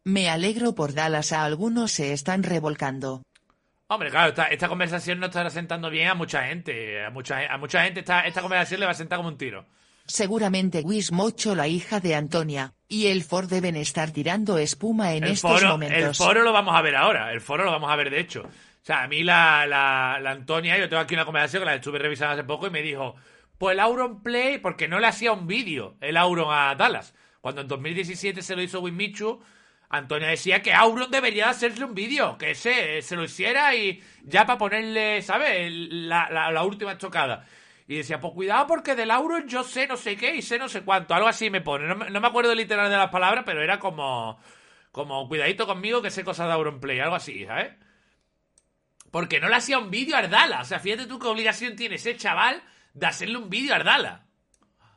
Me alegro por Dallas, a algunos se están revolcando. Hombre, claro, esta, esta conversación no estará sentando bien a mucha gente. A mucha, a mucha gente esta, esta conversación le va a sentar como un tiro. Seguramente Mocho, la hija de Antonia, y el Ford deben estar tirando espuma en el estos foro, momentos. El foro lo vamos a ver ahora, el foro lo vamos a ver de hecho. O sea, a mí la, la, la Antonia, yo tengo aquí una conversación que la estuve revisando hace poco y me dijo, pues el Auron Play, porque no le hacía un vídeo el Auron a Dallas. Cuando en 2017 se lo hizo Winmichu, Antonia decía que Auron debería hacerle un vídeo, que se, se lo hiciera y ya para ponerle, ¿sabes? La, la, última estocada. Y decía, pues cuidado porque del Auron yo sé no sé qué y sé no sé cuánto. Algo así me pone. No, no me acuerdo literal de las palabras, pero era como, como cuidadito conmigo que sé cosas de Auron Play, algo así, ¿sabes? Porque no le hacía un vídeo a Ardala. O sea, fíjate tú qué obligación tiene ese chaval de hacerle un vídeo a Ardala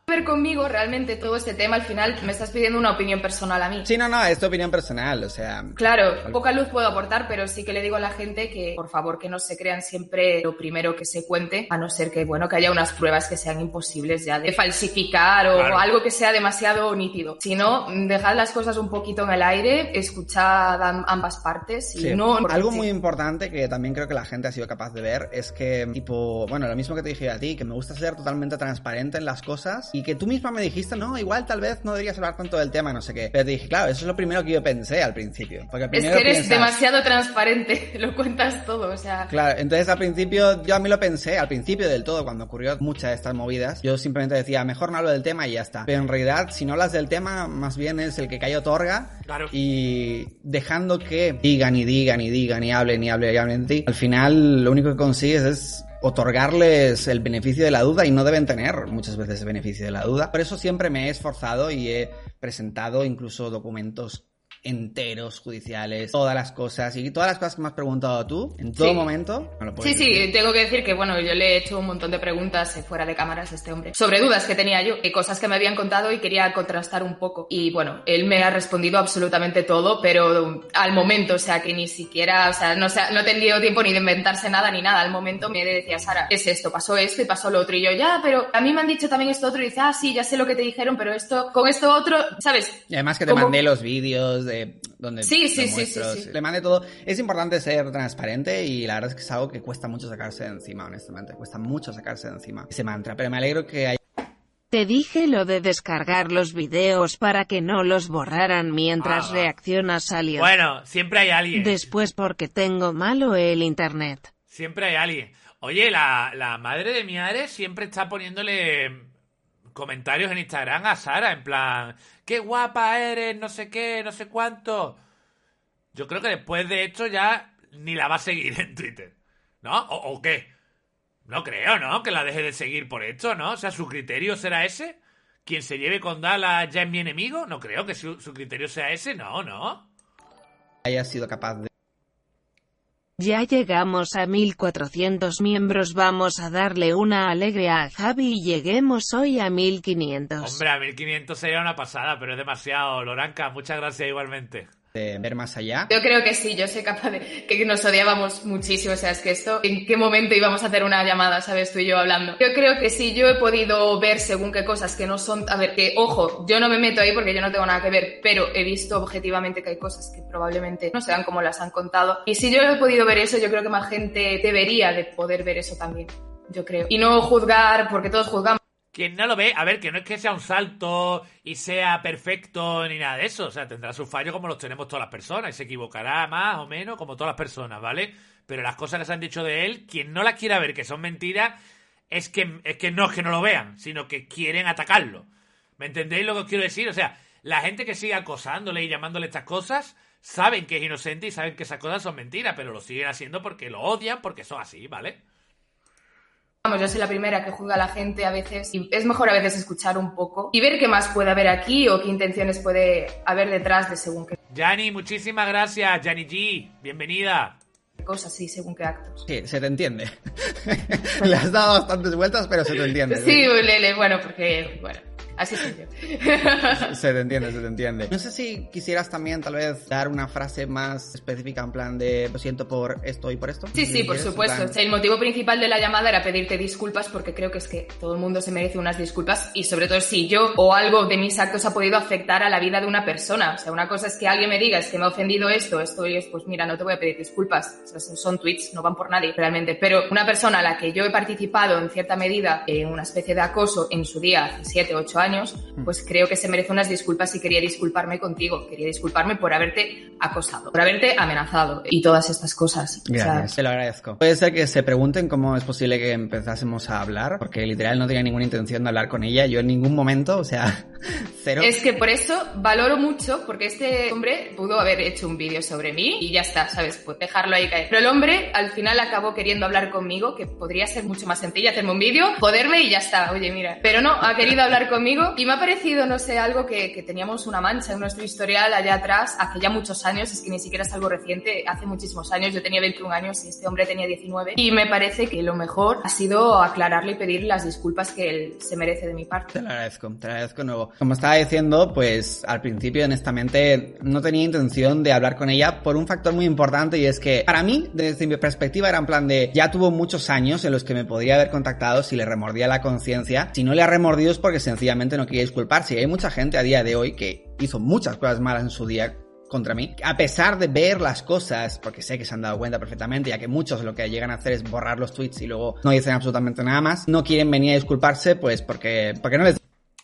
ver conmigo realmente todo este tema al final me estás pidiendo una opinión personal a mí. Sí, no, no, es tu opinión personal, o sea... Claro, poca luz puedo aportar, pero sí que le digo a la gente que por favor que no se crean siempre lo primero que se cuente, a no ser que, bueno, que haya unas pruebas que sean imposibles ya de falsificar o claro. algo que sea demasiado nítido. Si no, dejad las cosas un poquito en el aire, escuchad ambas partes y sí. no... Algo muy importante que también creo que la gente ha sido capaz de ver es que, tipo, bueno, lo mismo que te dije a ti, que me gusta ser totalmente transparente en las cosas y que tú misma me dijiste, no, igual tal vez no deberías hablar tanto del tema, no sé qué. Pero te dije, claro, eso es lo primero que yo pensé al principio. Porque es que eres piensas... demasiado transparente, lo cuentas todo, o sea... Claro, entonces al principio yo a mí lo pensé, al principio del todo, cuando ocurrió muchas de estas movidas, yo simplemente decía, mejor no hablo del tema y ya está. Pero en realidad, si no hablas del tema, más bien es el que cae otorga. Claro. Y dejando que digan y digan y digan y hablen y hablen y hablen de ti, al final lo único que consigues es otorgarles el beneficio de la duda y no deben tener muchas veces el beneficio de la duda. Por eso siempre me he esforzado y he presentado incluso documentos enteros judiciales, todas las cosas y todas las cosas que me has preguntado tú en todo Sí. momento. lo Sí, sí, tengo que decir que, bueno, yo le he hecho un montón de preguntas eh, fuera de cámaras a este hombre sobre dudas que tenía yo, y cosas que me habían contado y quería contrastar un poco. Y bueno, él me ha respondido absolutamente todo, pero al momento, o sea, que ni siquiera, o sea, no, se ha- no ha tenido tiempo ni de inventarse nada ni nada. Al momento me decía, Sara, ¿qué es esto? Pasó esto y pasó lo otro. Y yo, ya, pero a mí me han dicho también esto otro. Y dice, ah, sí, ya sé lo que te dijeron, pero esto, con esto otro, ¿sabes? Y además que te mandé los vídeos de donde Sí, sí, sí, sí, sí. Le mandé todo. Es importante ser transparente y la verdad es que es algo que cuesta mucho sacarse de encima, honestamente. Cuesta mucho sacarse de encima ese mantra. Pero me alegro que haya Te dije lo de descargar los videos para que no los borraran mientras Ah. reaccionas a alguien. Bueno, siempre hay alguien. Después porque tengo malo el internet. Siempre hay alguien. Oye, la, la madre de mi Ares siempre está poniéndole comentarios en Instagram a Sara, en plan, qué guapa eres, no sé qué, no sé cuánto. Yo creo que después de esto ya ni la va a seguir en Twitter. ¿No? ¿O, qué? No creo, ¿no? Que la deje de seguir por esto, ¿no? O sea, su criterio será ese. Quien se lleve con Dallas ya es mi enemigo. No creo que su, su criterio sea ese, no, no. haya sido capaz de Ya llegamos a 1400 miembros, vamos a darle una alegría a Javi y lleguemos hoy a 1500. Hombre, a 1500 sería una pasada, pero es demasiado. Loranca, muchas gracias igualmente. De ver más allá. Yo creo que sí, yo soy capaz de que nos odiábamos muchísimo, o sea, es que esto, ¿en qué momento íbamos a hacer una llamada, sabes, tú y yo hablando? Yo creo que sí, yo he podido ver según qué cosas que no son, a ver, que ojo, yo no me meto ahí porque yo no tengo nada que ver, pero he visto objetivamente que hay cosas que probablemente no sean como las han contado. Y si yo he podido ver eso, yo creo que más gente debería de poder ver eso también, yo creo. Y no juzgar, porque todos juzgamos quien no lo ve, a ver, que no es que sea un salto y sea perfecto ni nada de eso. O sea, tendrá sus fallos como los tenemos todas las personas y se equivocará más o menos como todas las personas, ¿vale? Pero las cosas que se han dicho de él, quien no las quiera ver que son mentiras, es que, es que no es que no lo vean, sino que quieren atacarlo. ¿Me entendéis lo que os quiero decir? O sea, la gente que sigue acosándole y llamándole estas cosas, saben que es inocente y saben que esas cosas son mentiras, pero lo siguen haciendo porque lo odian, porque son así, ¿vale? Vamos, yo soy la primera que juzga a la gente a veces y es mejor a veces escuchar un poco y ver qué más puede haber aquí o qué intenciones puede haber detrás de según qué Yanni, muchísimas gracias. Yanni G, bienvenida. cosas, sí, según qué actos. Sí, se te entiende. Le has dado bastantes vueltas, pero se te entiende. Sí, Lele, bueno, porque, bueno, Así yo. se te entiende, se te entiende. No sé si quisieras también tal vez dar una frase más específica en plan de lo siento por esto y por esto. Sí, sí, por supuesto. el motivo principal de la llamada era pedirte disculpas porque creo que es que todo el mundo se merece unas disculpas y sobre todo si yo o algo de mis actos ha podido afectar a la vida de una persona. O sea, una cosa es que alguien me diga es que me ha ofendido esto, esto y es pues mira, no te voy a pedir disculpas. O sea, son tweets, no van por nadie realmente. Pero una persona a la que yo he participado en cierta medida en una especie de acoso en su día, hace 7, 8 años, Mm. pues creo que se merece unas disculpas y quería disculparme contigo. Quería disculparme por haberte acosado, por haberte amenazado y todas estas cosas. Gracias, te lo agradezco. Puede ser que se pregunten cómo es posible que empezásemos a hablar, porque literal no tenía ninguna intención de hablar con ella. Yo en ningún momento, o sea, cero. Es que por eso valoro mucho, porque este hombre pudo haber hecho un vídeo sobre mí y ya está, ¿sabes? Pues dejarlo ahí caer. Pero el hombre al final acabó queriendo hablar conmigo, que podría ser mucho más sencillo hacerme un vídeo, joderme y ya está. Oye, mira. Pero no, ha querido hablar conmigo y me ha parecido, no sé, algo que, que, teníamos una mancha en nuestro historial allá atrás, hace ya muchos años, es que ni siquiera es algo reciente, hace muchísimos años, yo tenía 21 años y este hombre tenía 19, y me parece que lo mejor ha sido aclararle y pedir las disculpas que él se merece de mi parte. Te lo agradezco, te lo agradezco nuevo. Como estaba diciendo, pues al principio, honestamente, no tenía intención de hablar con ella por un factor muy importante y es que para mí, desde mi perspectiva, era en plan de ya tuvo muchos años en los que me podría haber contactado si le remordía la conciencia. Si no le ha remordido es porque sencillamente no quería disculparse. Y hay mucha gente a día de hoy que hizo muchas cosas malas en su día contra mí, a pesar de ver las cosas, porque sé que se han dado cuenta perfectamente, ya que muchos lo que llegan a hacer es borrar los tweets y luego no dicen absolutamente nada más, no quieren venir a disculparse, pues porque, porque no les...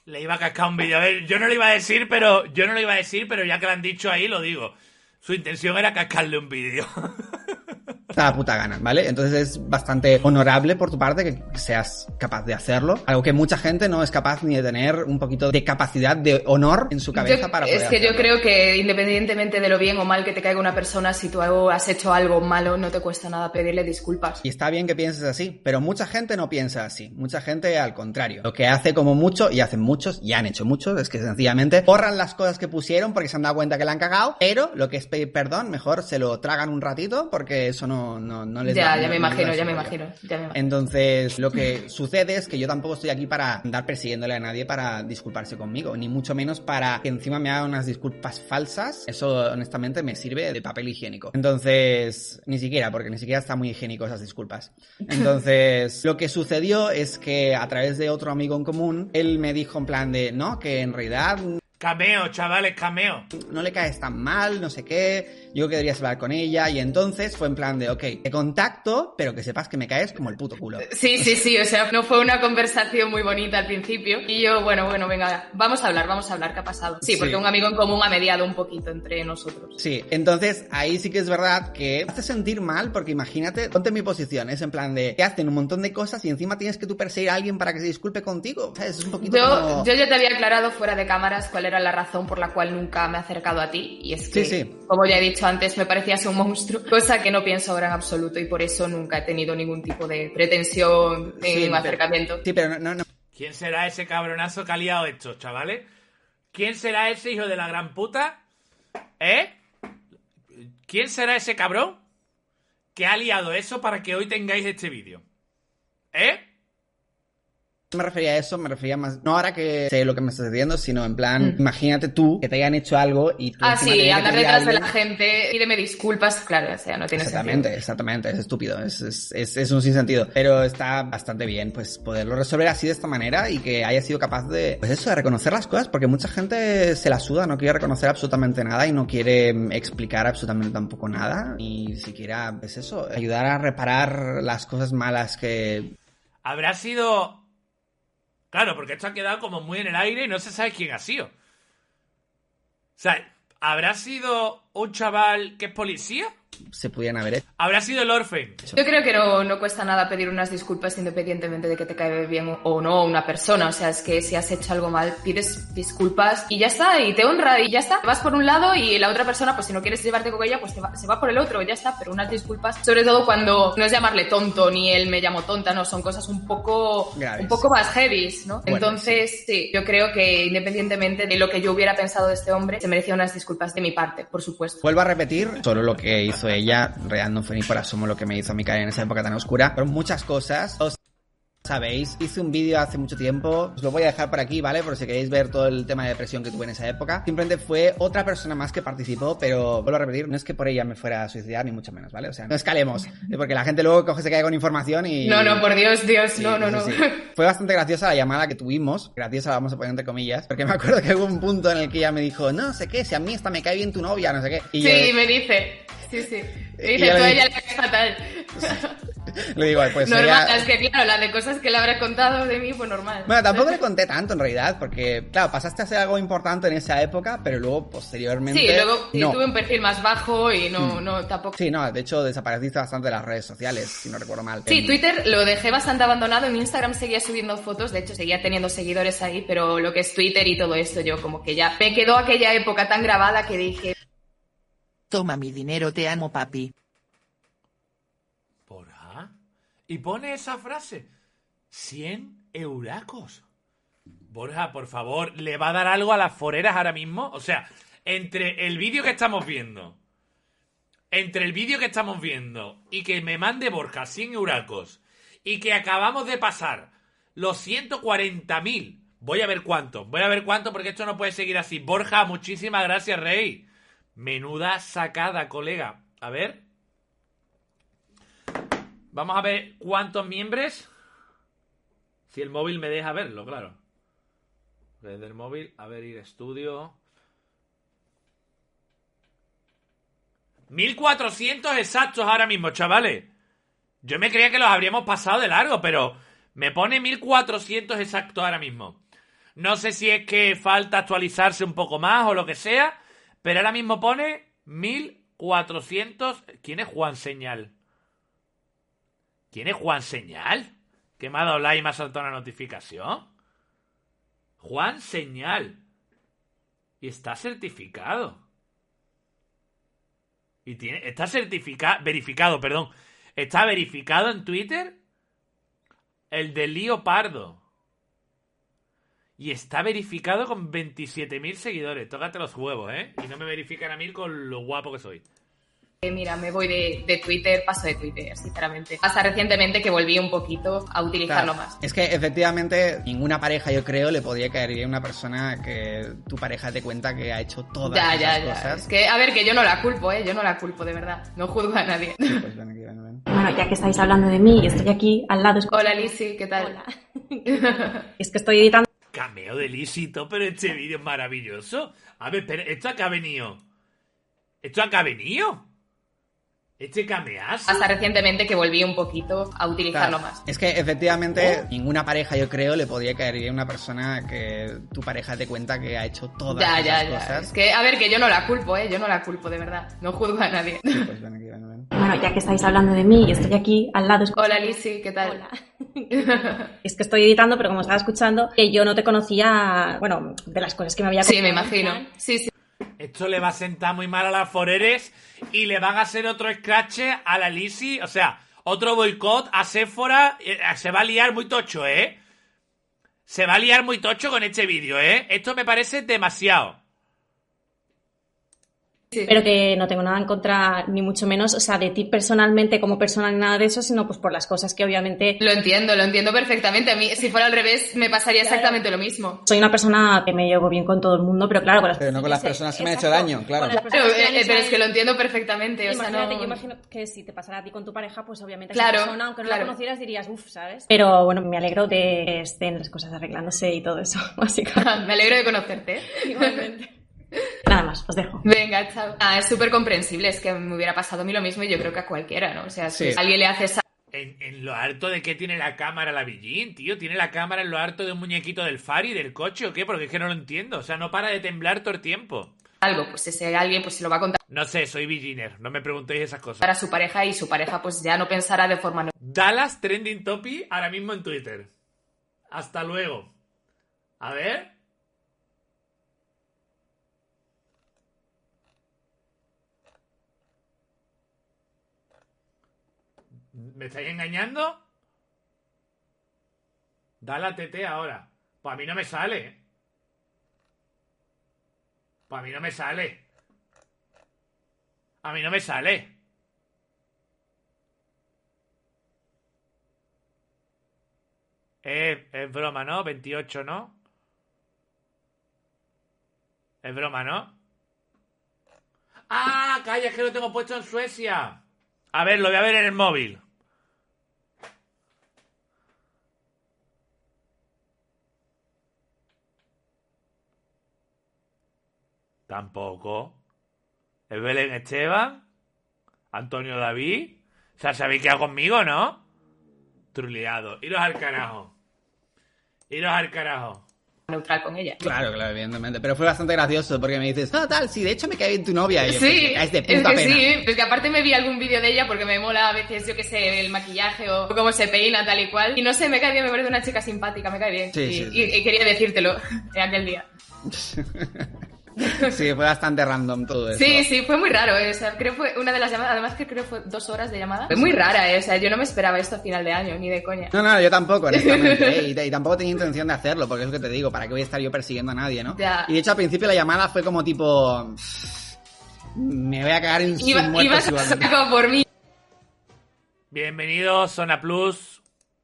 Le iba a cascar un vídeo. Yo no lo iba a decir, pero yo no lo iba a decir, pero ya que lo han dicho ahí, lo digo. Su intención era cascarle un vídeo. la puta gana, ¿vale? Entonces es bastante honorable por tu parte que seas capaz de hacerlo. Algo que mucha gente no es capaz ni de tener un poquito de capacidad de honor en su cabeza para poder Es que yo creo que independientemente de lo bien o mal que te caiga una persona, si tú has hecho algo malo, no te cuesta nada pedirle disculpas. Y está bien que pienses así, pero mucha gente no piensa así. Mucha gente al contrario. Lo que hace como mucho, y hacen muchos, y han hecho muchos, es que sencillamente borran las cosas que pusieron porque se han dado cuenta que la han cagado, pero lo que es pedir perdón, mejor se lo tragan un ratito porque eso no no, no, les Ya, ya, me imagino, ya me imagino, ya me imagino. Entonces, lo que sucede es que yo tampoco estoy aquí para andar persiguiéndole a nadie para disculparse conmigo, ni mucho menos para que encima me haga unas disculpas falsas. Eso, honestamente, me sirve de papel higiénico. Entonces, ni siquiera, porque ni siquiera está muy higiénico esas disculpas. Entonces, lo que sucedió es que a través de otro amigo en común, él me dijo en plan de, no, que en realidad Cameo, chavales, cameo. No le caes tan mal, no sé qué. Yo que deberías hablar con ella. Y entonces fue en plan de, ok, te contacto, pero que sepas que me caes como el puto culo. Sí, sí, sí. O sea, no fue una conversación muy bonita al principio. Y yo, bueno, bueno, venga, vamos a hablar, vamos a hablar. ¿Qué ha pasado? Sí, porque un amigo en común ha mediado un poquito entre nosotros. Sí, entonces ahí sí que es verdad que hace sentir mal, porque imagínate, ponte en mi posición. Es en plan de, que hacen un montón de cosas y encima tienes que tú perseguir a alguien para que se disculpe contigo. O sea, es un poquito. Yo, yo ya te había aclarado fuera de cámaras cuál era la razón por la cual nunca me he acercado a ti. Y es que, como ya he dicho antes, me parecías un monstruo, cosa que no pienso ahora en absoluto y por eso nunca he tenido ningún tipo de pretensión en mi acercamiento. Sí, pero no, no. ¿Quién será ese cabronazo que ha liado esto, chavales? ¿Quién será ese hijo de la gran puta? ¿Eh? ¿Quién será ese cabrón que ha liado eso para que hoy tengáis este vídeo? ¿Eh? Me refería a eso, me refería más, no ahora que sé lo que me estás diciendo, sino en plan, Mm. imagínate tú que te hayan hecho algo y tú Ah, sí, andar detrás de la gente, pídeme disculpas, claro, o sea, no tiene Exactamente, sentido. exactamente, es estúpido, es, es, es, es un sinsentido. Pero está bastante bien, pues, poderlo resolver así de esta manera y que haya sido capaz de, pues eso, de reconocer las cosas, porque mucha gente se la suda, no quiere reconocer absolutamente nada y no quiere mm, explicar absolutamente tampoco nada, ni siquiera, pues eso, ayudar a reparar las cosas malas que... Habrá sido. Claro, porque esto ha quedado como muy en el aire y no se sabe quién ha sido. O sea, ¿habrá sido un chaval que es policía? se pudieran haber hecho. ¿Habrá sido el Orfen? Yo creo que no, no cuesta nada pedir unas disculpas independientemente de que te cae bien o no una persona. O sea, es que si has hecho algo mal, pides disculpas y ya está, y te honra y ya está. Vas por un lado y la otra persona, pues si no quieres llevarte con ella, pues te va- se va por el otro, ya está. Pero unas disculpas, sobre todo cuando no es llamarle tonto ni él me llamo tonta, no, son cosas un poco, Graves. un poco más heavy, ¿no? Bueno, Entonces, sí, yo creo que independientemente de lo que yo hubiera pensado de este hombre, se merecía unas disculpas de mi parte, por supuesto. Vuelvo a repetir, solo lo que hizo ella, real no fue lo que me hizo a mí caer en esa época tan oscura, pero muchas cosas. Os sabéis, hice un vídeo hace mucho tiempo, os lo voy a dejar por aquí, ¿vale? Por si queréis ver todo el tema de depresión que tuve en esa época. Simplemente fue otra persona más que participó, pero vuelvo a repetir, no es que por ella me fuera a suicidar, ni mucho menos, ¿vale? O sea, no escalemos, porque la gente luego coge, se cae con información y... No, no, por Dios, Dios, Sí, no, no, no. sí. Fue bastante graciosa la llamada que tuvimos. Graciosa la vamos a poner entre comillas. Porque me acuerdo que hubo un punto en el que ella me dijo, no sé qué, si a mí esta me cae bien tu novia, no sé qué. Y Sí, yo me dice. Sí, sí. Me dice, tú a ella le caes fatal. le digo, pues normal, ella- es que claro, la de cosas que le habrá contado de mí, pues normal. Bueno, tampoco le conté tanto en realidad, porque, claro, pasaste a ser algo importante en esa época, pero luego, posteriormente. Sí, luego no. tuve un perfil más bajo y no, Mm. no, tampoco. Sí, no, de hecho desapareciste bastante de las redes sociales, si no recuerdo mal. Sí, En- Twitter lo dejé bastante abandonado. En Instagram seguía subiendo fotos, de hecho seguía teniendo seguidores ahí, pero lo que es Twitter y todo esto, yo como que ya me quedó aquella época tan grabada que dije, Toma mi dinero, te amo, papi. Y pone esa frase. 100 euracos. Borja, por favor, ¿le va a dar algo a las foreras ahora mismo? O sea, entre el vídeo que estamos viendo, entre el vídeo que estamos viendo y que me mande Borja 100 euracos y que acabamos de pasar los 140.000, voy a ver cuánto, voy a ver cuánto porque esto no puede seguir así. Borja, muchísimas gracias, Rey. Menuda sacada, colega. A ver. Vamos a ver cuántos miembros. Si el móvil me deja verlo, claro. Desde el móvil, a ver, ir estudio. 1400 exactos ahora mismo, chavales. Yo me creía que los habríamos pasado de largo, pero me pone 1400 exactos ahora mismo. No sé si es que falta actualizarse un poco más o lo que sea, pero ahora mismo pone 1400. ¿Quién es Juan Señal? ¿Quién es Juan Señal? ¿Que me ha dado like y me ha saltado una notificación? Juan Señal. Y está certificado. Y. Está certificado. Verificado, perdón. Está verificado en Twitter. El de Lío Pardo. Y está verificado con 27.000 seguidores. Tócate los huevos, ¿eh? Y no me verifican a mí con lo guapo que soy. Eh, mira, me voy de, de Twitter, paso de Twitter, sinceramente. Hasta recientemente que volví un poquito a utilizarlo Claro, más. Es que efectivamente ninguna pareja, yo creo, le podría caer bien a una persona que tu pareja te cuenta que ha hecho todas Ya, esas ya, ya. cosas. Es que, a ver, que yo no la culpo, ¿eh? Yo no la culpo, de verdad. No juzgo a nadie. Pues ven aquí, ven, ven. Bueno, ya que estáis hablando de mí y estoy aquí al lado. Hola, Lizzy, ¿qué tal? Hola. Es que estoy editando Cameo de Lisito, pero este vídeo es maravilloso. A ver, espera, ¿esto acá ha venido? ¿Esto acá ha venido? ¿Este cameazo? Hasta recientemente que volví un poquito a utilizarlo Claro, más. Es que efectivamente Oh. ninguna pareja, yo creo, le podría caer bien a una persona que tu pareja te cuenta que ha hecho todas Ya, esas ya, ya. cosas. Es que, a ver, que yo no la culpo, ¿eh? Yo no la culpo, de verdad. No juzgo a nadie. Pues ven aquí, ven, ven. Bueno, ya que estáis hablando de mí y estoy aquí al lado. Hola, Lizzy, ¿qué tal? Hola. Es que estoy editando, pero como estaba escuchando, que yo no te conocía, bueno, de las cosas que me había Sí, me imagino. Sí, sí. Esto le va a sentar muy mal a las foreres y le van a hacer otro scratch a la Lizzy. O sea, otro boicot a Sephora. Eh, Se va a liar muy tocho, ¿eh? Se va a liar muy tocho con este vídeo, ¿eh? Esto me parece demasiado. Sí. pero que no tengo nada en contra, ni mucho menos, o sea, de ti personalmente como persona ni nada de eso, sino pues por las cosas que obviamente Lo entiendo, lo entiendo perfectamente. A mí, si fuera al revés, me pasaría Claro. exactamente lo mismo. soy una persona que me llevo bien con todo el mundo, pero claro, con las Pero no con las personas que me han hecho daño, claro. Eh, pero es que lo entiendo perfectamente. O sea, Imagínate, no... yo imagino que si te pasara a ti con tu pareja, pues obviamente Claro, esa persona, aunque no claro. la conocieras, dirías, uff, ¿sabes? Pero bueno, me alegro de que estén las cosas arreglándose y todo eso, básicamente. Me alegro de conocerte. Igualmente. Nada más, os dejo. Venga, chao. Ah, es súper comprensible. Es que me hubiera pasado a mí lo mismo y yo creo que a cualquiera, ¿no? O sea, si Sí. alguien le hace esa En, en lo harto de que tiene la cámara la Billín, tío. Tiene la cámara en lo harto de un muñequito del Fari, del coche o qué, porque es que no lo entiendo. O sea, no para de temblar todo el tiempo. algo, pues ese alguien pues se lo va a contar No sé, soy Billiner, no me preguntéis esas cosas. a su pareja y su pareja pues ya no pensará de forma Dallas Trending Topic ahora mismo en Twitter. Hasta luego. A ver. ¿Me estáis engañando? Dale TT ahora. Pues a mí no me sale. Pues a mí no me sale. A mí no me sale. Es, es broma, ¿no? 28, ¿no? Es broma, ¿no? ¡Ah! Calla, es que lo tengo puesto en Suecia. A ver, lo voy a ver en el móvil. Tampoco. ¿Es Belén Esteban? ¿Antonio David? O sea, ¿sabéis qué hago conmigo, no? Truleado. Iros al carajo. Iros al carajo. neutral con ella. Claro, claro, evidentemente. Pero fue bastante gracioso porque me dices, no, tal, sí, de hecho me cae bien tu novia. Y yo, Sí, pues, es de es puta que pena. sí, es que aparte me vi algún vídeo de ella porque me mola a veces, yo que sé, el maquillaje o cómo se peina, tal y cual. Y no sé, me cae bien, me parece una chica simpática, me cae bien. Sí, y, sí, sí. y- y quería decírtelo en aquel día. Sí, fue bastante random todo eso. Sí, sí, fue muy raro. eh, O sea, creo que fue una de las llamadas, además que creo que fue dos horas de llamada. Fue muy rara, eh, o sea, yo no me esperaba esto a final de año, ni de coña. No, no, yo tampoco, honestamente. ¿eh? Y, y tampoco tenía intención de hacerlo, porque es lo que te digo, ¿para qué voy a estar yo persiguiendo a nadie, no? Ya. Y de hecho al principio la llamada fue como tipo... Me voy a cagar en sus Iba, muertos ibas a por mí. Bienvenidos, Zona Plus.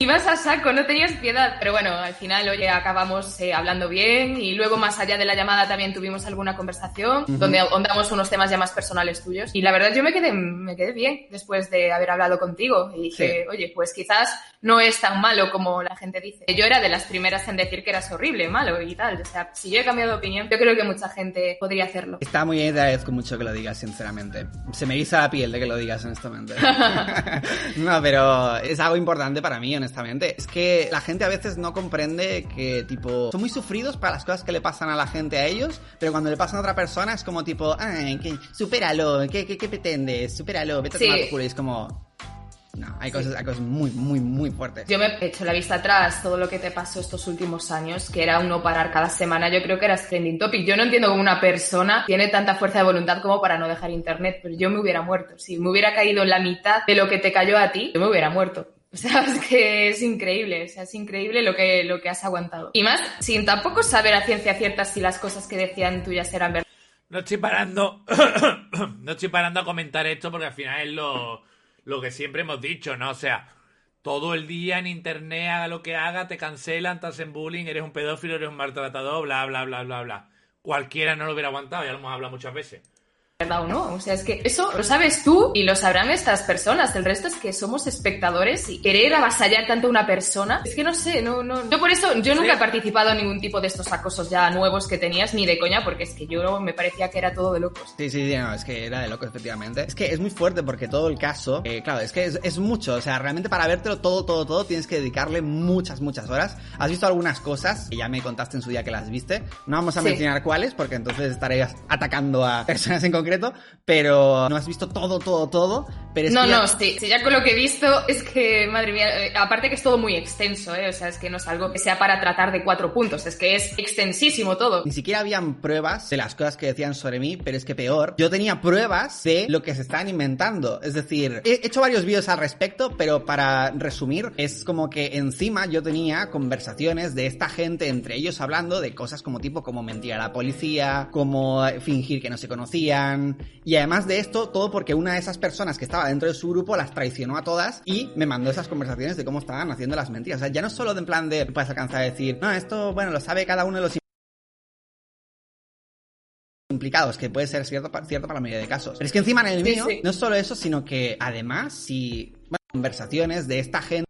Ibas a saco, no tenías piedad. Pero bueno, al final, oye, acabamos eh, hablando bien y luego más allá de la llamada también tuvimos alguna conversación donde ahondamos unos temas ya más personales tuyos. Y la verdad yo me quedé, me quedé bien después de haber hablado contigo y dije, oye, pues quizás no es tan malo como la gente dice. Yo era de las primeras en decir que eras horrible, malo y tal. O sea, si yo he cambiado de opinión, yo creo que mucha gente podría hacerlo. Está muy bien te agradezco mucho que lo digas, sinceramente. Se me eriza la piel de que lo digas, honestamente. no, pero es algo importante para mí, honestamente. Es que la gente a veces no comprende que, tipo, son muy sufridos para las cosas que le pasan a la gente a ellos, pero cuando le pasan a otra persona es como tipo, ay, que, supéralo, ¿qué, qué, qué pretendes? Supéralo, vete a Sí. tomar por culo. Y es como... No, hay cosas, hay cosas muy, muy, muy fuertes. Yo me he hecho la vista atrás, todo lo que te pasó estos últimos años, que era un no parar cada semana, yo creo que eras trending topic. Yo no entiendo cómo una persona tiene tanta fuerza de voluntad como para no dejar internet, pero yo me hubiera muerto. Si me hubiera caído en la mitad de lo que te cayó a ti, yo me hubiera muerto. O sea, es que es increíble, o sea, es increíble lo que, lo que has aguantado. Y más, sin tampoco saber a ciencia cierta si las cosas que decían tuyas eran verdad. No estoy parando. no estoy parando a comentar esto porque al final es lo, lo que siempre hemos dicho, ¿no? O sea, todo el día en internet, haga lo que haga, te cancelan, te hacen bullying, eres un pedófilo, eres un maltratador, bla, bla, bla, bla, bla. Cualquiera no lo hubiera aguantado, ya lo hemos hablado muchas veces. ¿Verdad o no? O sea, es que eso lo sabes tú y lo sabrán estas personas. El resto es que somos espectadores y querer avasallar tanto a una persona. Es que no sé, no, no. Yo por eso, yo nunca Sí. he participado en ningún tipo de estos acosos ya nuevos que tenías, ni de coña, porque es que yo me parecía que era todo de locos. Sí, sí, sí, no, es que era de loco, efectivamente. Es que es muy fuerte porque todo el caso, eh, claro, es que es, es mucho, o sea, realmente para vértelo todo, todo, todo, tienes que dedicarle muchas, muchas horas. Has visto algunas cosas, que ya me contaste en su día que las viste. No vamos a Sí. mencionar cuáles, porque entonces estarías atacando a personas en concreto, pero no has visto todo, todo, todo. Pero es no, que no, sí, sí, ya con lo que he visto es que, madre mía, eh, aparte que es todo muy extenso, ¿eh? O sea, es que no es algo que sea para tratar de cuatro puntos, es que es extensísimo todo. Ni siquiera habían pruebas de las cosas que decían sobre mí, pero es que peor, yo tenía pruebas de lo que se estaban inventando. Es decir, he hecho varios vídeos al respecto, pero para resumir, es como que encima yo tenía conversaciones de esta gente entre ellos hablando de cosas como tipo como mentir a la policía, como fingir que no se conocían, Y además de esto, todo porque una de esas personas que estaba dentro de su grupo las traicionó a todas y me mandó esas conversaciones de cómo estaban haciendo las mentiras. O sea, ya no solo de en plan de puedes alcanzar a decir, no, esto, bueno, lo sabe cada uno de los implicados, que puede ser cierto, cierto para la mayoría de casos. Pero es que encima en el Sí, mío, sí. no es solo eso, sino que además, si bueno, conversaciones de esta gente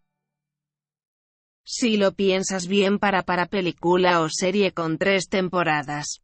Si lo piensas bien para para película o serie con tres temporadas.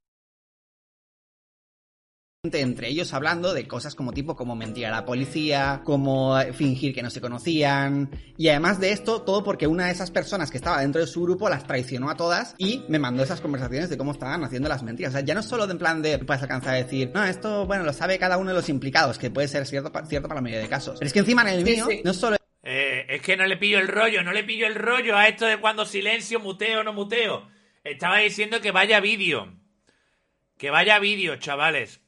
Entre ellos hablando de cosas como tipo como mentir a la policía, como eh, fingir que no se conocían y además de esto todo porque una de esas personas que estaba dentro de su grupo las traicionó a todas y me mandó esas conversaciones de cómo estaban haciendo las mentiras. O sea, ya no es solo de en plan de puedes alcanzar a decir, no, esto bueno, lo sabe cada uno de los implicados, que puede ser cierto, cierto para la mayoría de casos. Pero es que encima en el Sí, mío sí. no es solo Eh, es que no le pillo el rollo, no le pillo el rollo a esto de cuando silencio, muteo, no muteo. Estaba diciendo que vaya vídeo. Que vaya vídeo, chavales.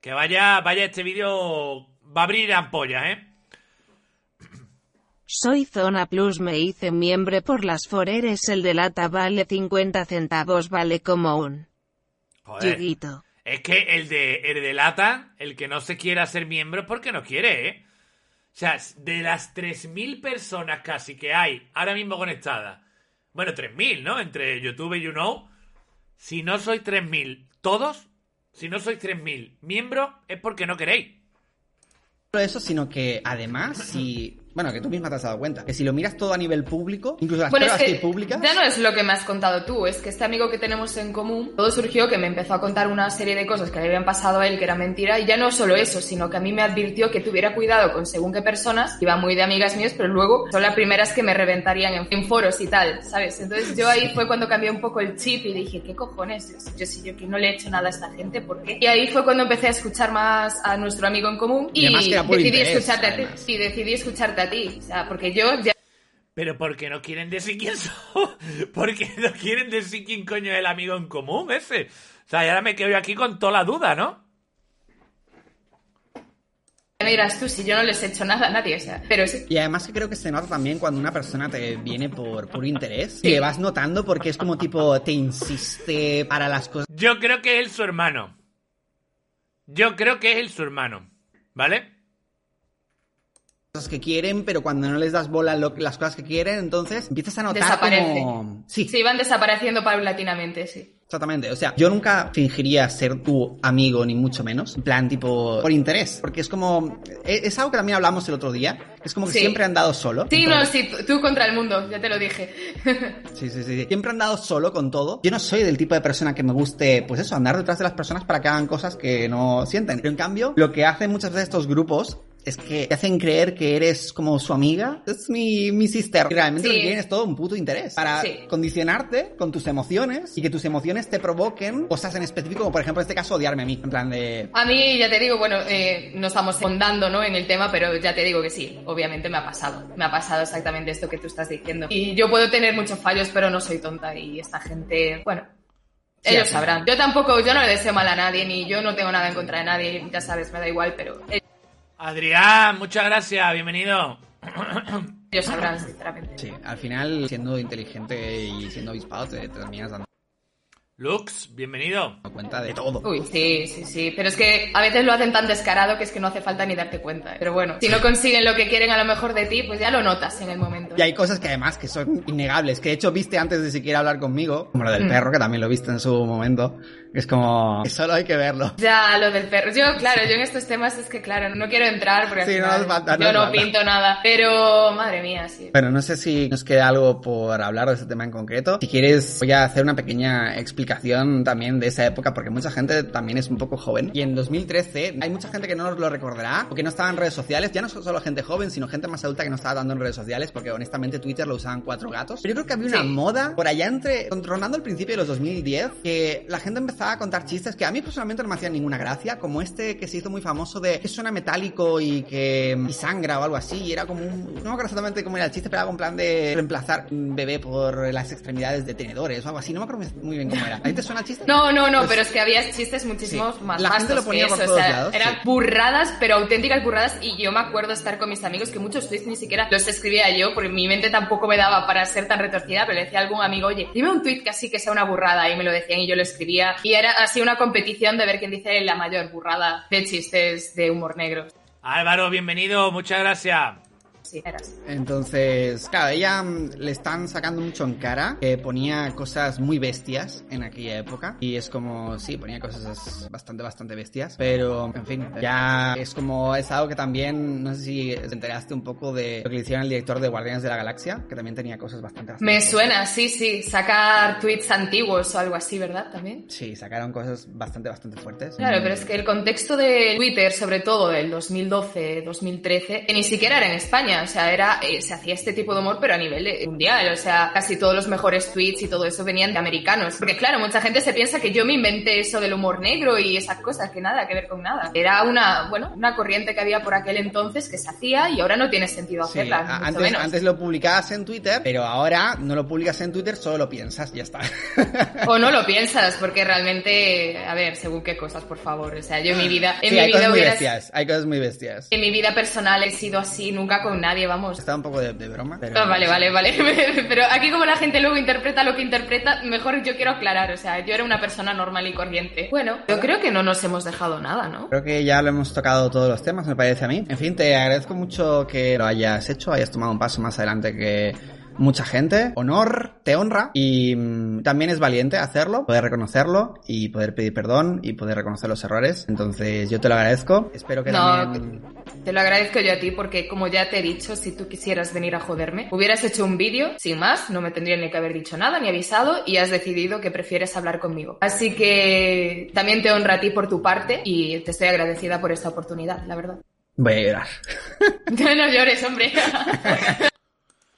Que vaya, vaya este vídeo. Va a abrir ampollas, ¿eh? Soy Zona Plus me hice miembro por las foreres el de lata vale 50 centavos vale como un Joder. yuguito. Es que el de, el de lata, el que no se quiera ser miembro porque no quiere, ¿eh? O sea, de las 3.000 personas casi que hay ahora mismo conectadas. Bueno, 3.000, ¿no? Entre YouTube y YouKnow. Si no sois 3.000 todos, si no sois 3.000 miembros, es porque no queréis. eso, sino que además si bueno, que tú misma te has dado cuenta, que si lo miras todo a nivel público, incluso las Bueno, es pruebas que que hay públicas, ya no es lo que me has contado tú, es que este amigo que tenemos en común, todo surgió que me empezó a contar una serie de cosas que le habían pasado a él que era mentira, y ya no solo eso, sino que a mí me advirtió que tuviera cuidado con según qué personas, iba muy de amigas mías, pero luego son las primeras que me reventarían en, en foros y tal, ¿sabes? Entonces yo ahí fue cuando cambié un poco el chip y dije, ¿qué cojones? Yo sí, yo que no le he hecho nada a esta gente, ¿por qué? Y ahí fue cuando empecé a escuchar más a nuestro amigo en común Y y, que decidí interés, escucharte a ti. además. Sí, decidí escucharte a ti, o sea, porque yo ya Pero porque no quieren decir quién son. Porque no quieren decir quién coño es el amigo en común ese. O sea, y ahora me quedo aquí con toda la duda, ¿no? Me dirás tú si yo no les he hecho nada a nadie, o sea, pero sí. Y además que creo que se nota también cuando una persona te viene por puro interés. Sí. Y le vas notando porque es como tipo, te insiste para las cosas Yo creo que es él su hermano. Yo creo que es él su hermano. ¿Vale? Que quieren, pero cuando no les das bola lo- las cosas que quieren, entonces empiezas a notar Desaparece. como... Sí, Sí, van desapareciendo paulatinamente, sí. exactamente. O sea, yo nunca fingiría ser tu amigo, ni mucho menos. En plan, tipo, por interés. Porque es como... Es, es algo que también hablamos el otro día. Es como que Sí. siempre han dado solo. Sí, no, sí, tú- tú contra el mundo, ya te lo dije. Sí, sí, sí. Siempre han dado solo con todo. Yo no soy del tipo de persona que me guste, pues eso, andar detrás de las personas para que hagan cosas que no sienten. Pero en cambio, lo que hacen muchas veces estos grupos es que te hacen creer que eres como su amiga. Es mi, mi sister. Y realmente Sí. lo que quieren es todo un puto interés. Para Sí. condicionarte con tus emociones y que tus emociones te provoquen cosas en específico, como por ejemplo en este caso odiarme a mí. En plan de... A mí, ya te digo, bueno, eh, no estamos fondando ¿no? en el tema, pero ya te digo que sí, obviamente me ha pasado. Me ha pasado exactamente esto que tú estás diciendo. Y yo puedo tener muchos fallos, pero no soy tonta y esta gente, bueno, Sí, ellos sabrán. Yo tampoco, yo no le deseo mal a nadie, ni yo no tengo nada en contra de nadie, ya sabes, me da igual, pero Adrián, muchas gracias, bienvenido. ellos sabrán, sinceramente. Sí, al final, siendo inteligente y siendo avispado, te, te terminas dando Lux, bienvenido. cuenta de todo. Uy, sí, sí, sí. Pero es que a veces lo hacen tan descarado que es que no hace falta ni darte cuenta. ¿eh? Pero bueno, si no consiguen lo que quieren a lo mejor de ti, pues ya lo notas en el momento. Y hay cosas que además que son innegables, que de hecho viste antes de siquiera hablar conmigo, como lo del Mm. perro, que también lo viste en su momento, es como, solo hay que verlo. Ya, lo del perro. Yo, claro, yo en estos temas es que, claro, no quiero entrar porque al Sí, no final falta, no yo no falta. pinto nada. Pero, madre mía, sí. Bueno, no sé si nos queda algo por hablar de este tema en concreto. Si quieres, voy a hacer una pequeña explicación también de esa época, porque mucha gente también es un poco joven. Y en 2013 hay mucha gente que no nos lo recordará, o que no estaba en redes sociales. Ya no son solo gente joven, sino gente más adulta que no estaba dando en redes sociales, porque honestamente Twitter lo usaban cuatro gatos. Pero yo creo que había una Sí. moda por allá entre, rondando el principio de los 2010, que la gente empezaba a contar chistes que a mí personalmente no me hacían ninguna gracia, como este que se hizo muy famoso de que suena metálico y que y sangra o algo así. Y era como un, no me acuerdo exactamente cómo era el chiste, pero era como en plan de reemplazar un bebé por las extremidades de tenedores o algo así. No me acuerdo muy bien cómo era. ¿A ti te suena chiste? No, no, no, Pues- pero es que había chistes muchísimos Sí. más La gente lo ponía por eso, todos o sea, lados, eran sí. burradas, pero auténticas burradas, y yo me acuerdo estar con mis amigos que muchos tweets ni siquiera los escribía yo, porque mi mente tampoco me daba para ser tan retorcida, pero le decía a algún amigo, oye, dime un tweet que así que sea una burrada, y me lo decían y yo lo escribía, y era así una competición de ver quién dice la mayor burrada de chistes de humor negro. Álvaro, bienvenido, muchas gracias. Sí, era así. Entonces, claro, ella mm, le están sacando mucho en cara que ponía cosas muy bestias en aquella época. Y es como, sí, ponía cosas bastante, bastante bestias. Pero, en fin, ya es como, es algo que también, no sé si te enteraste un poco de lo que le hicieron al director de Guardianes de la Galaxia, que también tenía cosas bastante, bastante Me suena, sí, sí, sacar tweets antiguos o algo así, ¿verdad? También. Sí, sacaron cosas bastante, bastante fuertes. Claro, pero es que el contexto de Twitter, sobre todo del 2012, 2013, que ni siquiera era en España, o sea, era, eh, se hacía este tipo de humor, pero a nivel eh, mundial, o sea, casi todos los mejores tweets y todo eso venían de americanos. Porque claro, mucha gente se piensa que yo me inventé eso del humor negro y esas cosas, que nada que ver con nada. Era una, bueno, una corriente que había por aquel entonces que se hacía y ahora no tiene sentido Sí, hacerla, mucho antes, menos. antes lo publicabas en Twitter, pero ahora no lo publicas en Twitter, solo lo piensas, ya está. O no lo piensas, porque realmente, a ver, según qué cosas, por favor. O sea, yo en mi vida, en sí, mi hay vida cosas muy hubiera- bestias, hay cosas muy bestias. en mi vida personal he sido así, nunca con nadie, vamos. Está un poco de, de broma, pero... Ah, vale, vale, vale. Pero aquí como la gente luego interpreta lo que interpreta, mejor yo quiero aclarar. O sea, yo era una persona normal y corriente. Bueno, yo creo que no nos hemos dejado nada, ¿no? Creo que ya lo hemos tocado todos los temas, me parece a mí. En fin, te agradezco mucho que lo hayas hecho, hayas tomado un paso más adelante que mucha gente. Honor, te honra y mm, también es valiente hacerlo, poder reconocerlo y poder pedir perdón y poder reconocer los errores. Entonces yo te lo agradezco. Espero que No, también... Te lo agradezco yo a ti porque, como ya te he dicho, si tú quisieras venir a joderme, hubieras hecho un vídeo, sin más, no me tendrían ni que haber dicho nada, ni avisado, y has decidido que prefieres hablar conmigo. Así que también te honra a ti por tu parte y te estoy agradecida por esta oportunidad, la verdad. Voy a llorar. no llores, hombre.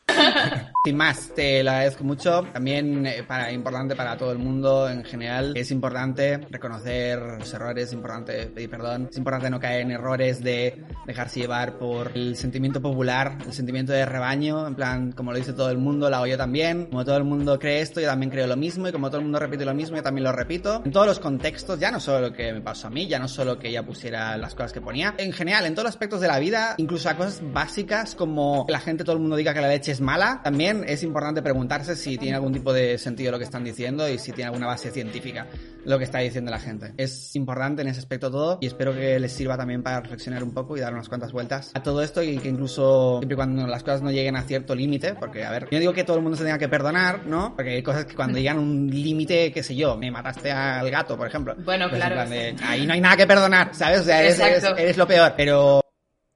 Sin más, te lo agradezco mucho. También eh, para, importante para todo el mundo en general. Es importante reconocer los errores, es importante pedir perdón. Es importante no caer en errores de dejarse llevar por el sentimiento popular, el sentimiento de rebaño. En plan, como lo dice todo el mundo, lo hago yo también. Como todo el mundo cree esto, yo también creo lo mismo. Y como todo el mundo repite lo mismo, yo también lo repito. En todos los contextos, ya no solo lo que me pasó a mí, ya no solo que ella pusiera las cosas que ponía. En general, en todos los aspectos de la vida, incluso a cosas básicas como la gente, todo el mundo diga que la leche es mala, también es importante preguntarse si tiene algún tipo de sentido lo que están diciendo y si tiene alguna base científica lo que está diciendo la gente. Es importante en ese aspecto todo y espero que les sirva también para reflexionar un poco y dar unas cuantas vueltas a todo esto y que incluso siempre cuando las cosas no lleguen a cierto límite, porque a ver, yo digo que todo el mundo se tenga que perdonar, ¿no? Porque hay cosas que cuando llegan a un límite, qué sé yo, me mataste al gato, por ejemplo. Bueno, Pues claro, de, ahí no hay nada que perdonar, ¿sabes? O sea, eres, eres- eres lo peor, pero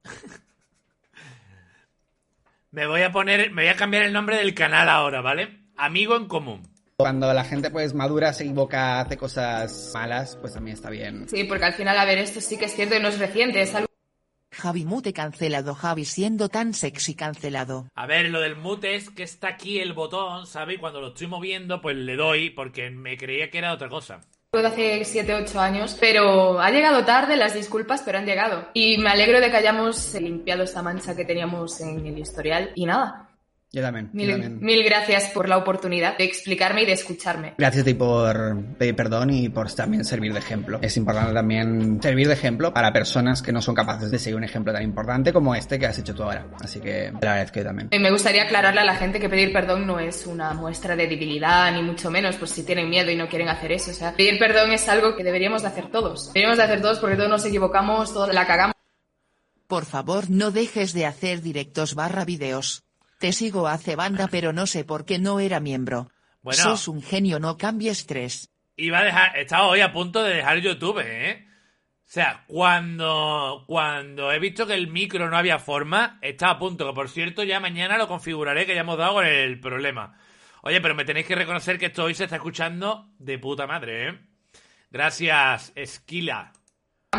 Me voy a poner, me voy a cambiar el nombre del canal ahora, ¿vale? Amigo en común. cuando la gente pues madura, se equivoca, hace cosas malas, pues también está bien. Sí, porque al final, a ver, esto sí que es cierto y no es reciente, es algo Javi Mute cancelado Javi siendo tan sexy cancelado. A ver, lo del mute es que está aquí el botón, ¿sabes? Y cuando lo estoy moviendo, pues le doy porque me creía que era otra cosa. De hace 7, 8 años, pero ha llegado tarde, las disculpas, pero han llegado. Y me alegro de que hayamos limpiado esta mancha que teníamos en el historial. Y nada, Yo también. yo mil, también. mil gracias por la oportunidad de explicarme y de escucharme. Gracias a ti por pedir perdón y por también servir de ejemplo. Es importante también servir de ejemplo para personas que no son capaces de seguir un ejemplo tan importante como este que has hecho tú ahora. Así que te lo agradezco yo también. Y me gustaría aclararle a la gente que pedir perdón no es una muestra de debilidad, ni mucho menos, por si tienen miedo y no quieren hacer eso. O sea, pedir perdón es algo que deberíamos de hacer todos. Deberíamos de hacer todos porque todos nos equivocamos, todos la cagamos. Por favor no dejes de hacer directos barra videos. Te sigo hace banda pero no sé por qué no era miembro. Bueno. Sos un genio no cambies tres. Iba a dejar, estaba hoy a punto de dejar YouTube, ¿eh? O sea, cuando, cuando he visto que el micro no había forma, estaba a punto, que por cierto ya mañana lo configuraré, que ya hemos dado con el problema. Oye, pero me tenéis que reconocer que esto hoy se está escuchando de puta madre, ¿eh? Gracias, Esquila.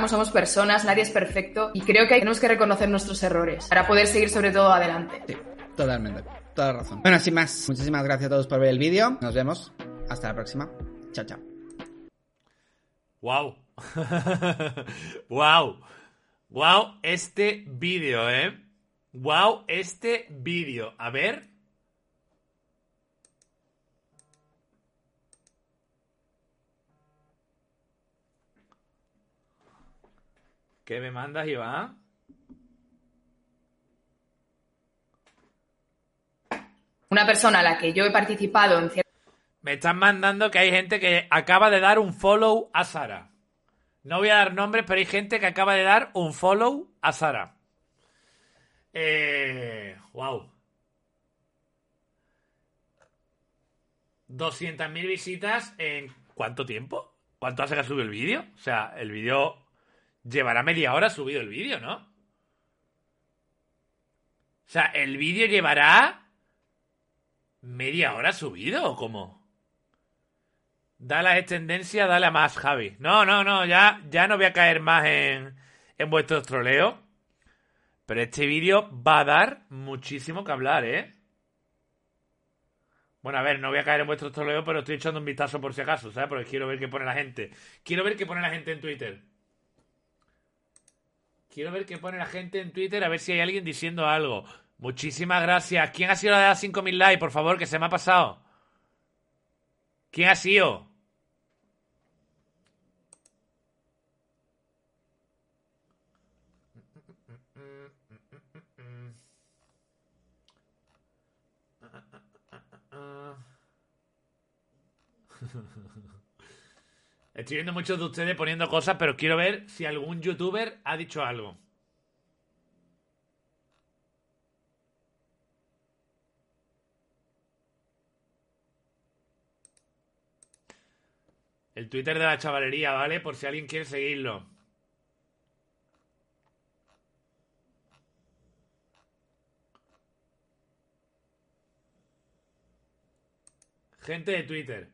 Somos personas, nadie es perfecto y creo que tenemos que reconocer nuestros errores para poder seguir sobre todo adelante. Sí, Totalmente, toda la razón. Bueno, sin más, muchísimas gracias a todos por ver el vídeo. Nos vemos. Hasta la próxima. Chao, chao. ¡Wow! ¡Wow! ¡Wow! Este vídeo, ¿eh? ¡Wow! Este vídeo. A ver. ¿Qué me mandas, Iván? Una persona a la que yo he participado en Me están mandando que hay gente que acaba de dar un follow a Sara. No voy a dar nombres, pero hay gente que acaba de dar un follow a Sara. Eh, wow. 200.000 visitas en ¿cuánto tiempo? ¿Cuánto hace que ha subido el vídeo? O sea, el vídeo llevará media hora subido el vídeo, ¿no? O sea, el vídeo llevará media hora subido o cómo? Dale a tendencia, dale a más, Javi. No, no, no, ya, ya no voy a caer más en, en vuestros troleos. Pero este vídeo va a dar muchísimo que hablar, ¿eh? Bueno, a ver, no voy a caer en vuestros troleos, pero estoy echando un vistazo por si acaso, ¿sabes? Porque quiero ver qué pone la gente. Quiero ver qué pone la gente en Twitter. Quiero ver qué pone la gente en Twitter, a ver si hay alguien diciendo algo. Muchísimas gracias. ¿Quién ha sido la de las 5.000 likes, por favor, que se me ha pasado? ¿Quién ha sido? Estoy viendo muchos de ustedes poniendo cosas, pero quiero ver si algún youtuber ha dicho algo. El Twitter de la chavalería, ¿vale? Por si alguien quiere seguirlo. Gente de Twitter.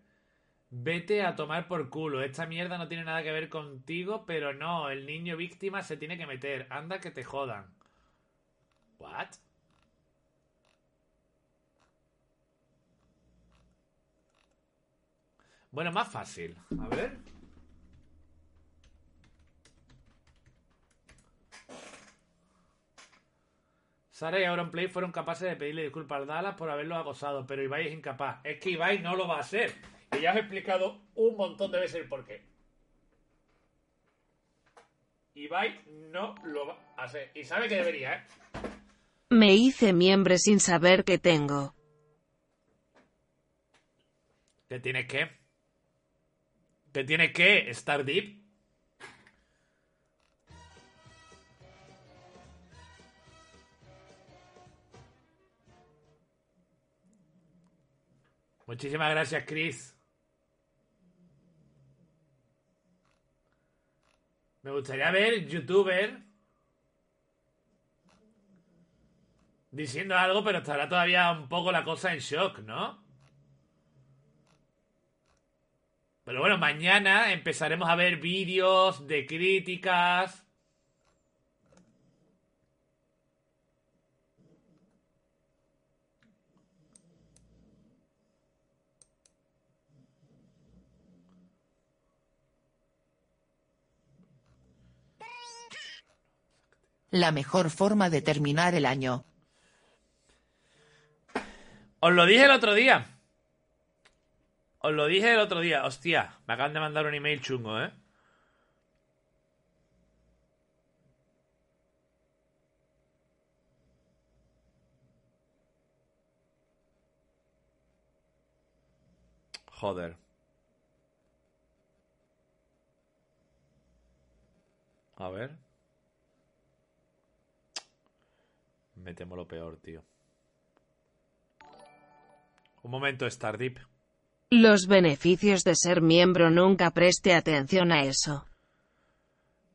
Vete a tomar por culo. Esta mierda no tiene nada que ver contigo, pero no, el niño víctima se tiene que meter. Anda que te jodan. ¿What? Bueno, más fácil. A ver. Sara y Auronplay fueron capaces de pedirle disculpas al Dallas por haberlo acosado, pero Ibai es incapaz. Es que Ibai no lo va a hacer. Y ya os he explicado un montón de veces el por qué. Ibai no lo va a hacer. Y sabe que debería, ¿eh? Me hice miembro sin saber que tengo. ¿Qué tienes que? ¿Qué tienes que? ¿Star Deep? Muchísimas gracias, Chris. Me gustaría ver youtuber diciendo algo, pero estará todavía un poco la cosa en shock, ¿no? Pero bueno, mañana empezaremos a ver vídeos de críticas. La mejor forma de terminar el año. Os lo dije el otro día. Os lo dije el otro día. Hostia, me acaban de mandar un email chungo, ¿eh? Joder. A ver. Me temo lo peor, tío. Un momento, Stardeep. Los beneficios de ser miembro nunca preste atención a eso.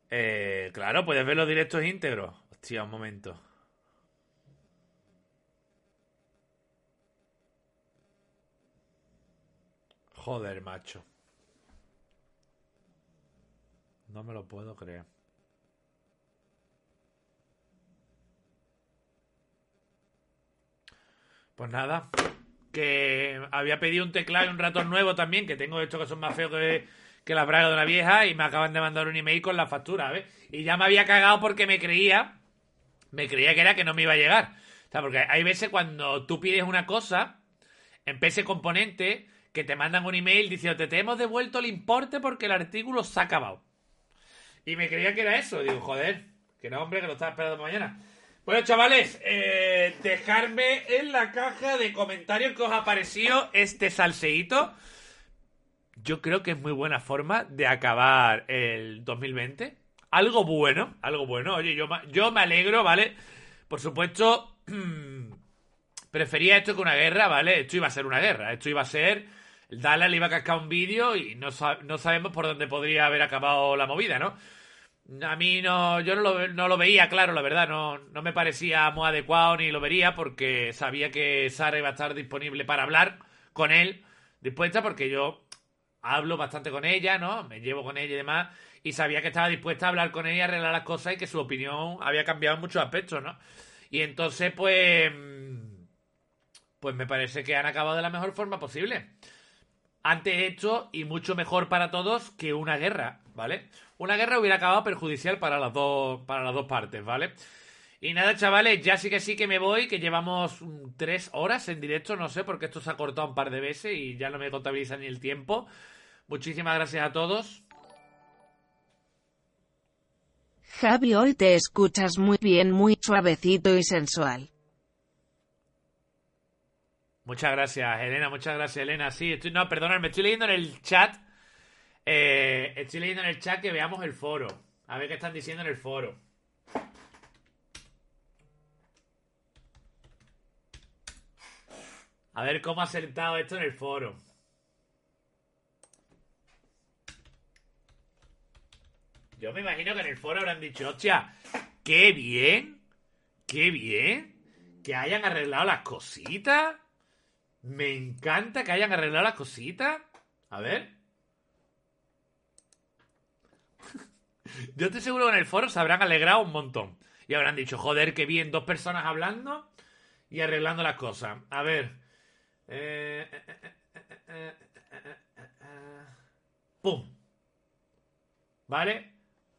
Eh, claro, puedes ver los directos íntegros. Hostia, un momento. Joder, macho. No me lo puedo creer. Pues nada, que había pedido un teclado y un ratón nuevo también, que tengo estos que son más feos que, que la braga de una vieja, y me acaban de mandar un email con la factura, ¿ves? Y ya me había cagado porque me creía, me creía que era que no me iba a llegar. O sea, porque hay veces cuando tú pides una cosa, en PC Componente, que te mandan un email diciendo te hemos devuelto el importe porque el artículo se ha acabado. Y me creía que era eso. Digo, joder, que no, hombre, que lo estaba esperando mañana. Bueno, chavales, eh, dejarme en la caja de comentarios que os ha parecido este salseíto. Yo creo que es muy buena forma de acabar el 2020. Algo bueno, algo bueno. Oye, yo, yo me alegro, ¿vale? Por supuesto, prefería esto que una guerra, ¿vale? Esto iba a ser una guerra. Esto iba a ser. El Dallas le iba a cascar un vídeo y no, no sabemos por dónde podría haber acabado la movida, ¿no? A mí no, yo no lo, no lo veía, claro, la verdad, no, no me parecía muy adecuado ni lo vería porque sabía que Sara iba a estar disponible para hablar con él, dispuesta porque yo hablo bastante con ella, ¿no? Me llevo con ella y demás, y sabía que estaba dispuesta a hablar con ella arreglar las cosas y que su opinión había cambiado en muchos aspectos, ¿no? Y entonces, pues, pues me parece que han acabado de la mejor forma posible ante hecho y mucho mejor para todos que una guerra, ¿vale? Una guerra hubiera acabado perjudicial para las dos, para las dos partes, ¿vale? Y nada, chavales, ya sí que sí que me voy, que llevamos mm, tres horas en directo, no sé, porque esto se ha cortado un par de veces y ya no me contabiliza ni el tiempo. Muchísimas gracias a todos. Javi, hoy te escuchas muy bien, muy suavecito y sensual. Muchas gracias, Elena. Muchas gracias, Elena. Sí, estoy, no, perdonad, me estoy leyendo en el chat. Eh, estoy leyendo en el chat que veamos el foro. A ver qué están diciendo en el foro. A ver cómo ha sentado esto en el foro. Yo me imagino que en el foro habrán dicho, hostia, qué bien, qué bien, que hayan arreglado las cositas. Me encanta que hayan arreglado las cositas. A ver. Yo estoy seguro que en el foro se habrán alegrado un montón. Y habrán dicho, joder, qué bien, dos personas hablando y arreglando las cosas. A ver. Eh, eh, eh, eh, eh, eh, eh, eh. ¡Pum! ¿Vale?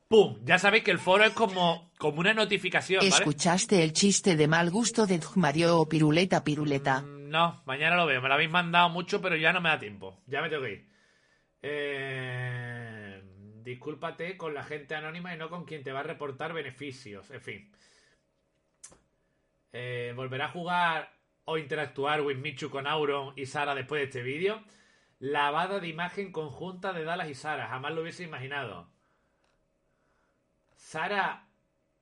¡Pum! Ya sabéis que el foro es como, como una notificación, ¿vale? ¿Escuchaste el chiste de mal gusto de Mario o Piruleta Piruleta? Mm, No, mañana lo veo. Me lo habéis mandado mucho, pero ya no me da tiempo. Ya me tengo que ir. Eh, discúlpate con la gente anónima y no con quien te va a reportar beneficios. En fin. Eh, ¿Volverá a jugar o interactuar Wismichu con Auron y Sara después de este vídeo? Lavada de imagen conjunta de Dallas y Sara. Jamás lo hubiese imaginado. ¿Sara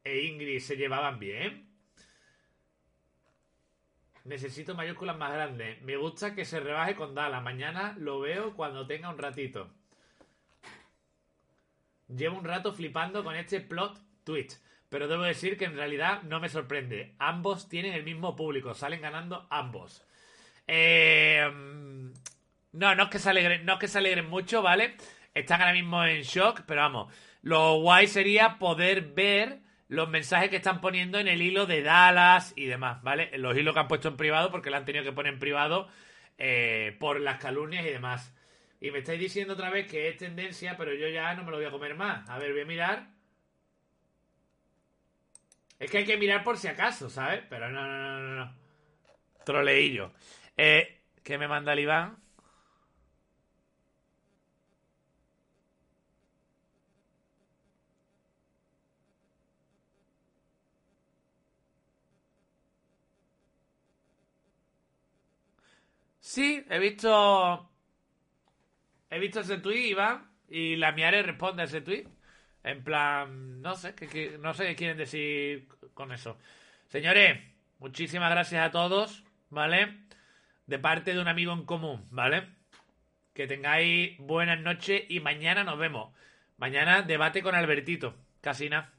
e Ingrid se llevaban bien? Necesito mayúsculas más grandes. Me gusta que se rebaje con Dala. Mañana lo veo cuando tenga un ratito. Llevo un rato flipando con este plot twist. Pero debo decir que en realidad no me sorprende. Ambos tienen el mismo público. Salen ganando ambos. Eh, no, no es que se alegren, no es que se alegren mucho, ¿vale? Están ahora mismo en shock, pero vamos. Lo guay sería poder ver los mensajes que están poniendo en el hilo de Dallas y demás, ¿vale? Los hilos que han puesto en privado, porque lo han tenido que poner en privado eh, por las calumnias y demás. Y me estáis diciendo otra vez que es tendencia, pero yo ya no me lo voy a comer más. A ver, voy a mirar. Es que hay que mirar por si acaso, ¿sabes? Pero no, no, no, no, no. Troleillo. Eh, ¿Qué me manda el Iván? Sí, he visto. He visto ese tweet, Iván. Y la Miare responde a ese tweet. En plan, no sé, qué- no sé qué quieren decir con eso. Señores, muchísimas gracias a todos, ¿vale? De parte de un amigo en común, ¿vale? Que tengáis buenas noches y mañana nos vemos. Mañana debate con Albertito. Casi nada.